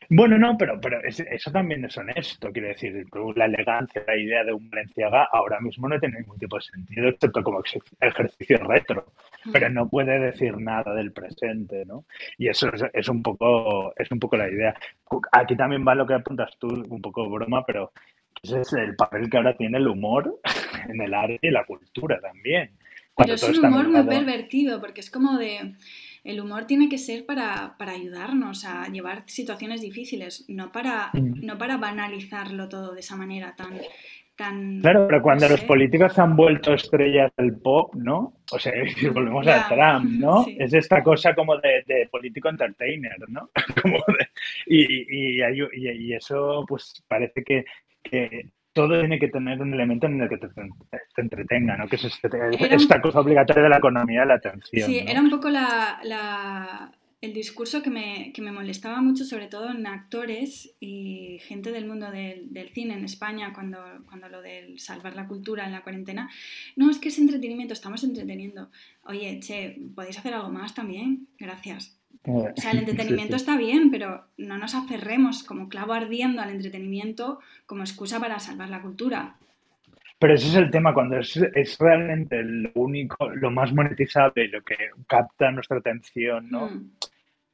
Bueno, no, pero, pero eso también es honesto. Quiero decir, la elegancia, la idea de un Valenciaga ahora mismo no tiene ningún tipo de sentido, excepto como ejercicio retro. Pero no puede decir nada del presente, ¿no? Y eso es, un poco, es un poco la idea. Aquí también va lo que apuntas tú, un poco broma, pero ese es el papel que ahora tiene el humor en el arte y la cultura también. Pero es un humor muy pervertido, porque es como de el humor tiene que ser para, ayudarnos a llevar situaciones difíciles, no para, mm. no para banalizarlo todo de esa manera tan, tan... Claro, pero cuando los políticos han vuelto estrellas del pop, ¿no? O sea, si volvemos a Trump, ¿no? Es esta cosa como de, político entertainer, ¿no? y, y, eso, pues parece que, que todo tiene que tener un elemento en el que te, entretenga, ¿no? Que es este, esta cosa obligatoria de la economía de la atención. Sí, era un poco la, el discurso que me, que me, molestaba mucho, sobre todo en actores y gente del mundo del, del, cine en España, cuando, cuando lo del salvar la cultura en la cuarentena. No, es que es entretenimiento, estamos entreteniendo. Oye, che, ¿podéis hacer algo más también? Gracias. O sea, el entretenimiento está bien, pero no nos aferremos como clavo ardiendo al entretenimiento como excusa para salvar la cultura. Pero ese es el tema, cuando es, es realmente lo único, lo más monetizable, lo que capta nuestra atención, ¿no? Mm.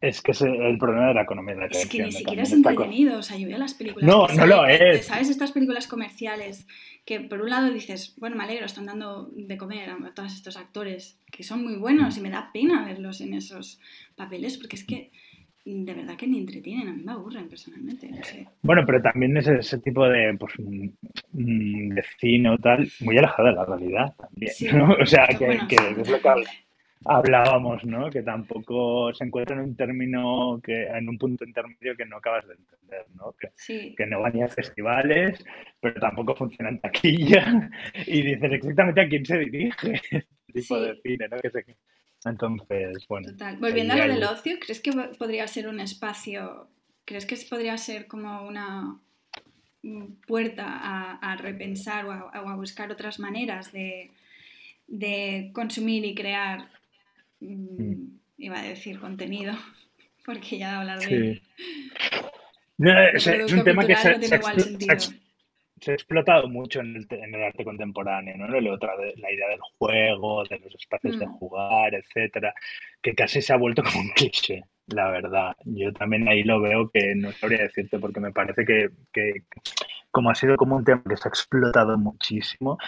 Es que es el problema de la economía de la Es que ni siquiera es entretenido. O sea, yo veo las películas. No, no lo es. ¿Sabes? Estas películas comerciales que por un lado dices, bueno, me alegro, están dando de comer a todos estos actores que son muy buenos y me da pena verlos en esos papeles porque es que de verdad que ni entretienen, a mí me aburren personalmente. Bueno, pero también es ese tipo de, pues, de cine o tal, muy alejado de la realidad también, ¿no? O sea, que, que es lo que hablábamos, ¿no? Que tampoco se encuentra en un término que en un punto intermedio que no acabas de entender, ¿no? Que, que no van ni a festivales, pero tampoco funciona en taquilla y dices exactamente a quién se dirige este tipo de cine, ¿no? Entonces, bueno. Total. Volviendo a lo del ocio, ¿crees que podría ser un espacio, crees que podría ser como una puerta a, repensar o a, buscar otras maneras de, de consumir y crear Mm, mm. iba a decir contenido, porque ya de hablar de... es, un tema que se, ha explotado mucho en el, arte contemporáneo, ¿no? la idea del juego, de los espacios de mm. jugar, etcétera, que casi se ha vuelto como un cliché, la verdad. Yo también ahí lo veo que no sabría decirte, porque me parece que, que como ha sido como un tema que se ha explotado muchísimo,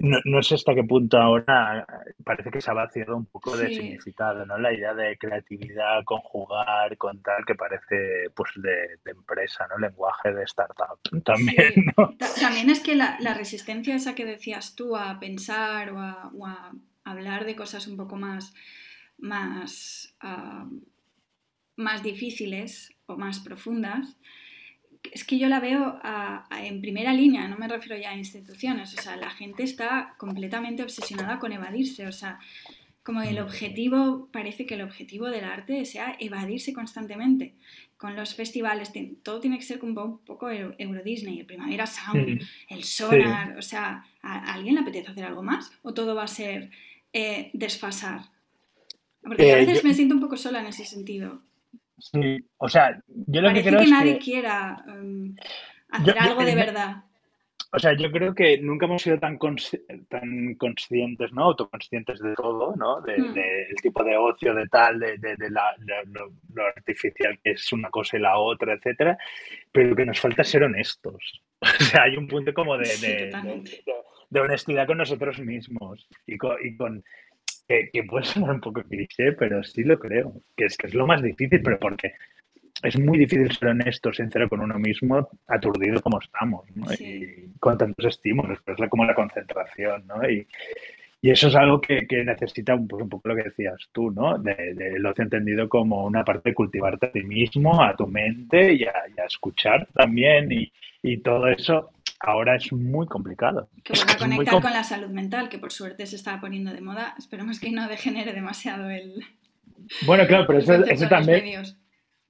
no, no, sé hasta qué punto ahora parece que se ha vaciado un poco de significado, ¿no? La idea de creatividad, conjugar, con tal, que parece pues de, empresa, ¿no? Lenguaje de startup también, ¿no? También es que la, resistencia esa que decías tú a pensar o a, hablar de cosas un poco más, más, ah, más difíciles o más profundas, es que yo la veo en primera línea, no me refiero ya a instituciones, o sea, la gente está completamente obsesionada con evadirse, o sea, como el objetivo, parece que el objetivo del arte sea evadirse constantemente. Con los festivales, todo tiene que ser como un poco Euro Disney, el Primavera Sound, el Sonar, o sea, ¿a, alguien le apetece hacer algo más? ¿O todo va a ser eh, desfasar? Porque a eh, veces me siento un poco sola en ese sentido. Sí, o sea, yo lo que creo que nadie quiera em, hacer algo de verdad. o sea, yo creo que nunca hemos sido tan, tan conscientes, ¿no? Autoconscientes de todo, ¿no? Del de, hmm. tipo de ocio, de tal, de, de, la, lo, artificial que es una cosa y la otra, etcétera. Pero que nos falta ser honestos. O sea, hay un punto como de, de honestidad con nosotros mismos y con, y con que, que, puede sonar un poco cliché, pero sí lo creo, que es que es lo más difícil, pero porque es muy difícil ser honesto, sincero con uno mismo, aturdido como estamos, ¿no? Y con tantos estímulos, pero es como la concentración, ¿no? Y, y eso es algo que, que necesita un, pues un, poco lo que decías tú, ¿no? De, de, lo he entendido como una parte de cultivarte a ti mismo, a tu mente y a, y a escuchar también. Y, y, todo eso ahora es muy complicado. Que vuelva a conectar con la salud mental, que por suerte se está poniendo de moda. Esperemos que no degenere demasiado el. Bueno, claro, pero eso, eso también.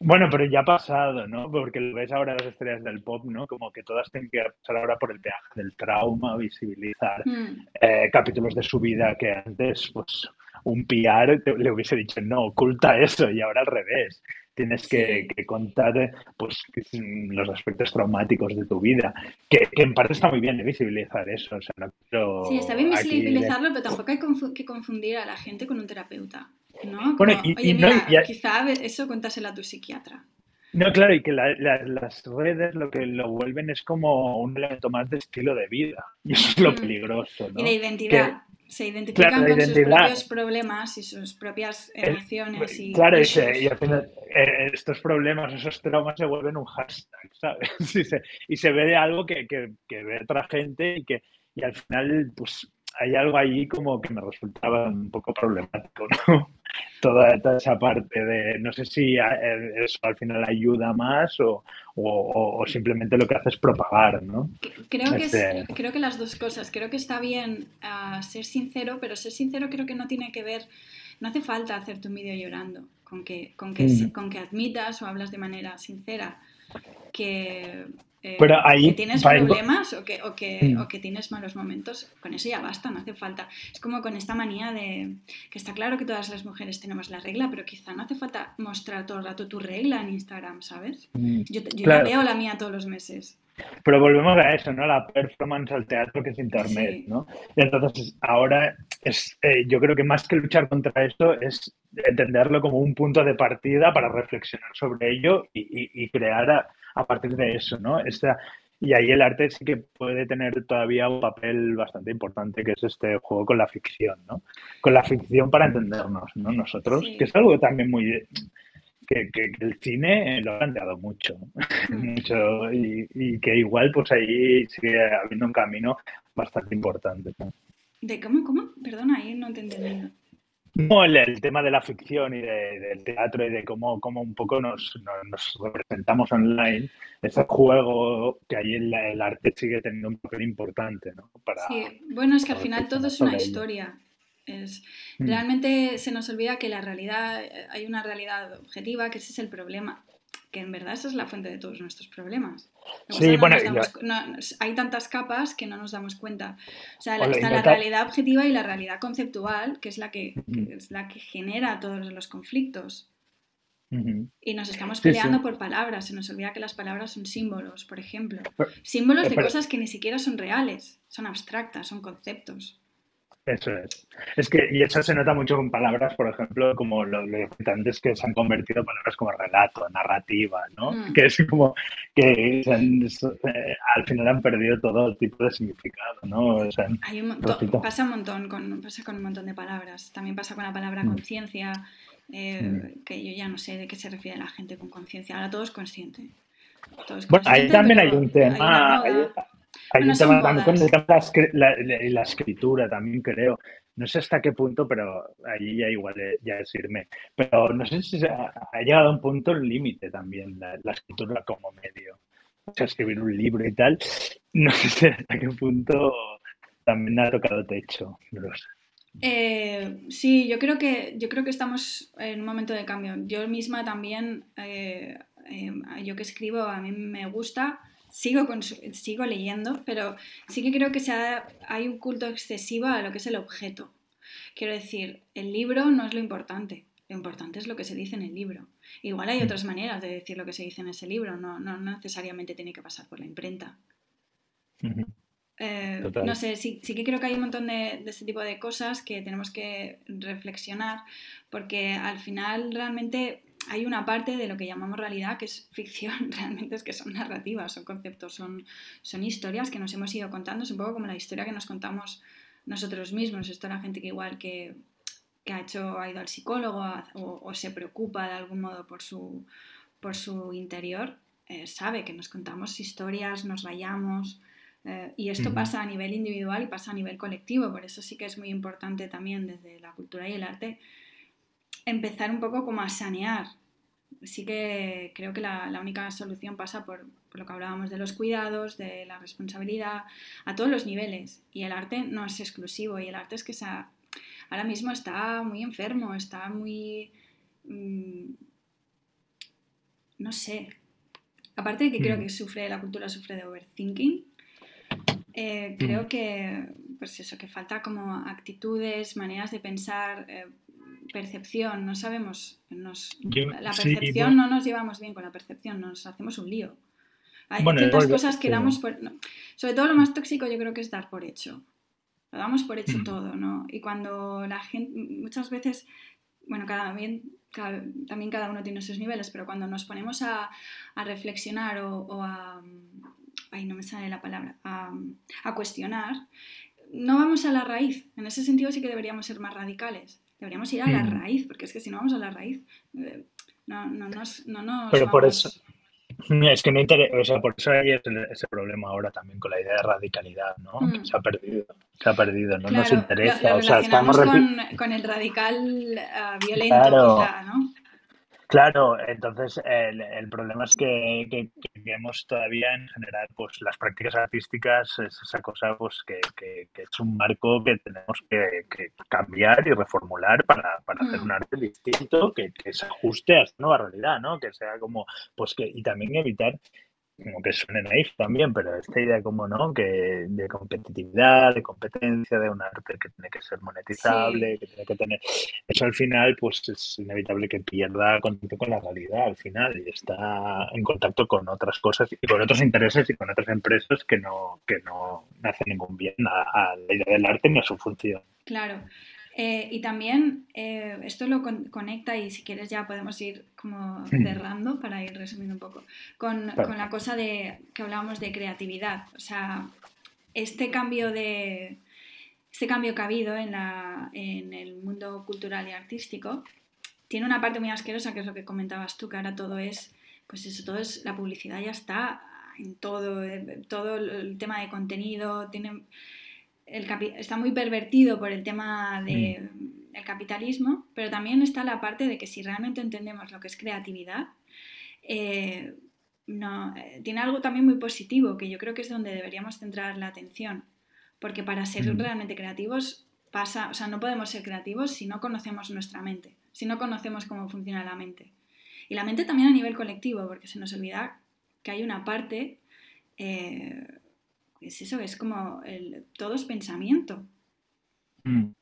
Bueno, pero ya ha pasado, ¿no? Porque lo ves ahora las estrellas del pop, ¿no? Como que todas tienen que pasar ahora por el peaje del trauma, visibilizar mm. eh, capítulos de su vida que antes, pues, un PR le hubiese dicho, no, oculta eso, y ahora al revés. Tienes que, contar pues, los aspectos traumáticos de tu vida, que, en parte está muy bien de visibilizar eso. sí, está bien visibilizarlo, pero tampoco hay que confundir a la gente con un terapeuta. ¿no? quizá eso cuéntaselo a tu psiquiatra. No, claro, y que las redes lo que lo vuelven es como un elemento más de estilo de vida. Y eso es lo mm. peligroso, ¿no? Y de identidad. Se identifican con sus propios problemas y sus propias emociones. y claro, y, y al final, eh, estos problemas, esos traumas se vuelven un hashtag, ¿sabes? y, se, y se ve de algo que, que, que ve otra gente y que y al final, pues hay algo ahí como que me resultaba un poco problemático, ¿no? Toda, esa parte de, no sé si eh, eso al final ayuda más o, simplemente lo que hace es propagar, ¿no? Creo que, este creo que las dos cosas. Creo que está bien ah, ser sincero, pero ser sincero creo que no tiene que ver, no hace falta hacerte un vídeo llorando, con que, con que, mm. con que admitas o hablas de manera sincera que eh, que tienes problemas o que, o, que, mm. o que, tienes malos momentos, con eso ya basta, no hace falta. Es como con esta manía de que está claro que todas las mujeres tenemos la regla, pero quizá no hace falta mostrar todo el rato tu regla en Instagram, ¿sabes? Mm, yo, yo ya veo la mía todos los meses. Pero volvemos a eso, ¿no? La performance al teatro que es Internet, ¿no? Y entonces ahora es, eh, yo creo que más que luchar contra eso es entenderlo como un punto de partida para reflexionar sobre ello y, y, y crear a, a partir de eso, ¿no? y ahí el arte sí que puede tener todavía un papel bastante importante, que es este juego con la ficción, ¿no? Con la ficción para entendernos, ¿no? Nosotros, que es algo también muy... Que, el cine lo ha planteado mucho, mucho y, que igual pues ahí sigue habiendo un camino bastante importante. ¿De cómo, cómo? Perdona, ahí no te entendí. No, el, tema de la ficción y del teatro y de cómo, cómo un poco nos, nos, representamos online, ese juego que ahí el, el, arte sigue teniendo un papel importante, ¿no? Para, sí, bueno, es que al final todo es una historia. Es, mm. Realmente se nos olvida que la realidad, hay una realidad objetiva, que ese es el problema que en verdad esa es la fuente de todos nuestros problemas. Sí, bueno, hay tantas capas que no nos damos cuenta. O sea, está la realidad objetiva y la realidad conceptual, que es la que, es la que genera todos los conflictos. Y nos estamos peleando por palabras. Se nos olvida que las palabras son símbolos, por ejemplo. símbolos de cosas que ni siquiera son reales, son abstractas, son conceptos. Eso es. Es que, y eso se nota mucho con palabras, por ejemplo, como lo, importantes que se han convertido en palabras como relato, narrativa, ¿no? Mm. Que es como que eh, al final han perdido todo tipo de significado, ¿no? Hay un pasa un montón con, pasa con un montón de palabras. También pasa con la palabra mm. conciencia, eh, mm. que yo ya no sé de qué se refiere la gente con conciencia. Ahora todo es consciente. bueno, ahí también hay un tema. Hay un tema también con el tema de la, escritura, también creo. No sé hasta qué punto, pero ahí ya igual ya es irme. Pero no sé si ha, llegado a un punto límite también la, escritura como medio. O sea, escribir un libro y tal. No sé hasta qué punto también ha tocado techo. No lo sé. Eh, sí, yo creo que yo creo que estamos en un momento de cambio. Yo misma también, eh, eh, yo que escribo, a mí me gusta sigo, sigo leyendo, pero sí que creo que hay un culto excesivo a lo que es el objeto. Quiero decir, el libro no es lo importante, lo importante es lo que se dice en el libro. Igual hay otras maneras de decir lo que se dice en ese libro, no, no, necesariamente tiene que pasar por la imprenta. Eh, no sé, sí, sí, que creo que hay un montón de, de este tipo de cosas que tenemos que reflexionar, porque al final realmente hay una parte de lo que llamamos realidad que es ficción, realmente es que son narrativas, son conceptos, son, son historias que nos hemos ido contando, es un poco como la historia que nos contamos nosotros mismos. Esto la gente que igual que, que ha hecho, ha ido al psicólogo o, se preocupa de algún modo por su, por su interior, eh, sabe que nos contamos historias, nos rayamos. Eh, y esto pasa a nivel individual y pasa a nivel colectivo, por eso sí que es muy importante también desde la cultura y el arte empezar un poco como a sanear. Sí que creo que la, única solución pasa por, lo que hablábamos de los cuidados, de la responsabilidad, a todos los niveles. Y el arte no es exclusivo y el arte es que ahora mismo está muy enfermo, está muy... Mm, no sé. Aparte de que creo mm. que sufre, la cultura sufre de overthinking, eh, creo mm. que, pues eso, que falta como actitudes, maneras de pensar, eh, percepción, no sabemos, nos, la percepción no nos llevamos bien con la percepción, nos hacemos un lío. Hay ciertas cosas que damos por... sobre todo lo más tóxico yo creo que es dar por hecho. Lo damos por hecho mm. todo, ¿no? Y cuando la gente, muchas veces, bueno, cada, bien, también cada uno tiene sus niveles, pero cuando nos ponemos a, a reflexionar o, o, a... Ay, no me sale la palabra, a, a cuestionar, no vamos a la raíz. En ese sentido sí que deberíamos ser más radicales. Deberíamos ir a la mm. raíz, porque es que si no vamos a la raíz, eh, no, no, nos, no nos Pero por eso, es que no interesa, o sea, por eso hay ese, problema ahora también con la idea de radicalidad, ¿no? Mm. Se ha perdido, se ha perdido, no nos interesa. o sea, estamos con, con, el radical uh, violento, quizá, ¿no? Claro, entonces el, el problema es que, que, vemos todavía en general pues las prácticas artísticas es esa cosa pues que, que es un marco que tenemos que, cambiar y reformular para, para hacer mm. un arte distinto que, se ajuste a esta nueva realidad, ¿no? Que sea como pues que y también evitar como que suene naif también, pero esta idea como, ¿no? Que de competitividad, de competencia, de un arte que tiene que ser monetizable, que tiene que tener... Eso al final, pues es inevitable que pierda contacto con la realidad al final y está en contacto con otras cosas y con otros intereses y con otras empresas que no, que no hacen ningún bien a, a la idea del arte ni a su función. Claro. Eh, y también eh, esto lo conecta y si quieres ya podemos ir como cerrando para ir resumiendo un poco con, la cosa de que hablábamos de creatividad. O sea, este cambio de este cambio que ha habido en, la, en el mundo cultural y artístico tiene una parte muy asquerosa que es lo que comentabas tú, que ahora todo es, pues eso, todo es, la publicidad ya está en todo, todo el tema de contenido, tiene está muy pervertido por el tema del mm. capitalismo, pero también está la parte de que si realmente entendemos lo que es creatividad, eh, no, eh, tiene algo también muy positivo, que yo creo que es donde deberíamos centrar la atención, porque para ser mm. realmente creativos pasa, o sea, no podemos ser creativos si no conocemos nuestra mente, si no conocemos cómo funciona la mente. Y la mente también a nivel colectivo, porque se nos olvida que hay una parte eh, es eso, es como el, todo es pensamiento. Mm.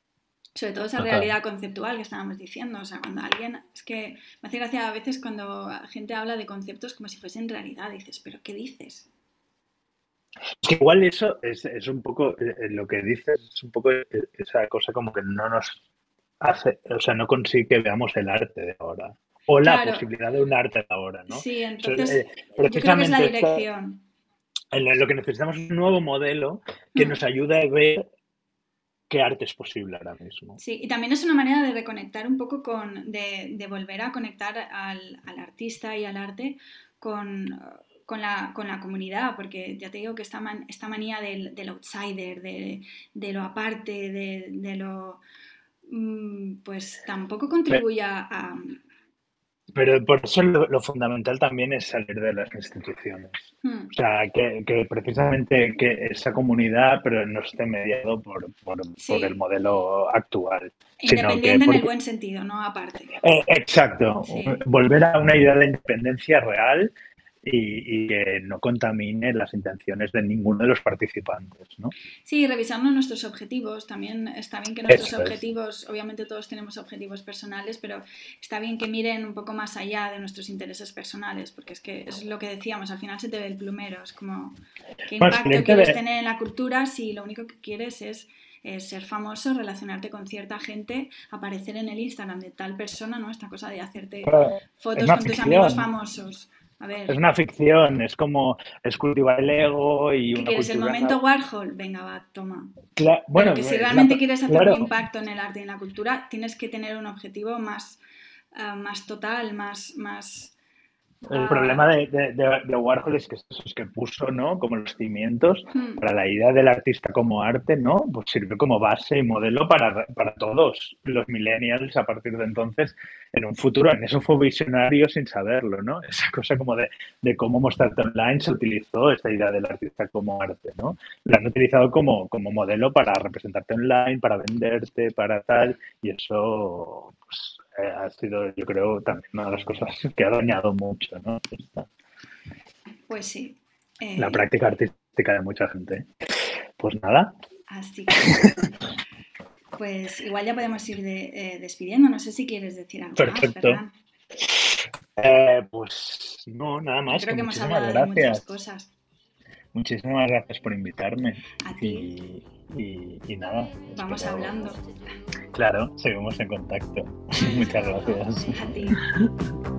Sobre todo esa realidad conceptual que estábamos diciendo. O sea, cuando alguien. Es que me hace gracia a veces cuando gente habla de conceptos como si fuesen realidad. Dices, ¿pero qué dices? Es que igual eso es, un poco. Eh, eh, lo que dices es un poco esa cosa como que no nos hace. O sea, no consigue que veamos el arte de ahora. O la posibilidad de un arte de ahora, ¿no? Sí, entonces. Eh, yo creo que es la dirección lo que necesitamos es un nuevo modelo que mm. nos ayude a ver qué arte es posible ahora mismo. Sí, y también es una manera de reconectar un poco con, de, volver a conectar al, artista y al arte con, la, comunidad, porque ya te digo que esta, esta manía del, outsider, de, lo aparte, de, lo... Mm, pues tampoco contribuye a, pero por eso lo, fundamental también es salir de las instituciones. Hmm. O sea, que, precisamente que esa comunidad pero no esté mediado por, por, el modelo actual. Independiente en el buen sentido, no aparte. Eh, exacto. Volver a una idea de independencia real y, que no contamine las intenciones de ninguno de los participantes. ¿no? Sí, revisando nuestros objetivos. También está bien que nuestros objetivos, obviamente todos tenemos objetivos personales, pero está bien que miren un poco más allá de nuestros intereses personales, porque es que es lo que decíamos, al final se te ve el plumero, es como, ¿qué impacto quieres tener en la cultura si lo único que quieres es ser famoso, relacionarte con cierta gente, aparecer en el Instagram de tal persona, ¿no? Esta cosa de hacerte fotos con tus amigos famosos. Es una ficción, es como es cultivar el ego y ¿Qué quieres? ¿El momento Warhol? Venga, va, toma. bueno, que si realmente quieres hacer un impacto en el arte y en la cultura, tienes que tener un objetivo más, ah, más total, más, más el ah. problema de, de, Warhol es que es que puso, ¿no? Como los cimientos hmm. para la idea del artista como arte, ¿no? Pues sirve como base y modelo para, para, todos los millennials a partir de entonces en un futuro. En eso fue visionario sin saberlo, ¿no? Esa cosa como de, de cómo mostrarte online se utilizó esta idea del artista como arte, ¿no? La han utilizado como, como modelo para representarte online, para venderte, para tal, y eso, pues, eh, ha sido, yo creo, también una de las cosas que ha dañado mucho, ¿no? Pues sí. La eh, práctica artística de mucha gente. Pues nada. Así que, pues igual ya podemos ir eh, despidiendo. No sé si quieres decir algo Perfecto. más, pues no, nada más. Creo que, hemos hablado de muchas cosas. Muchísimas gracias por invitarme. A ti. Y, nada. Vamos hablando. Claro, seguimos en contacto. Muchas gracias. A ti.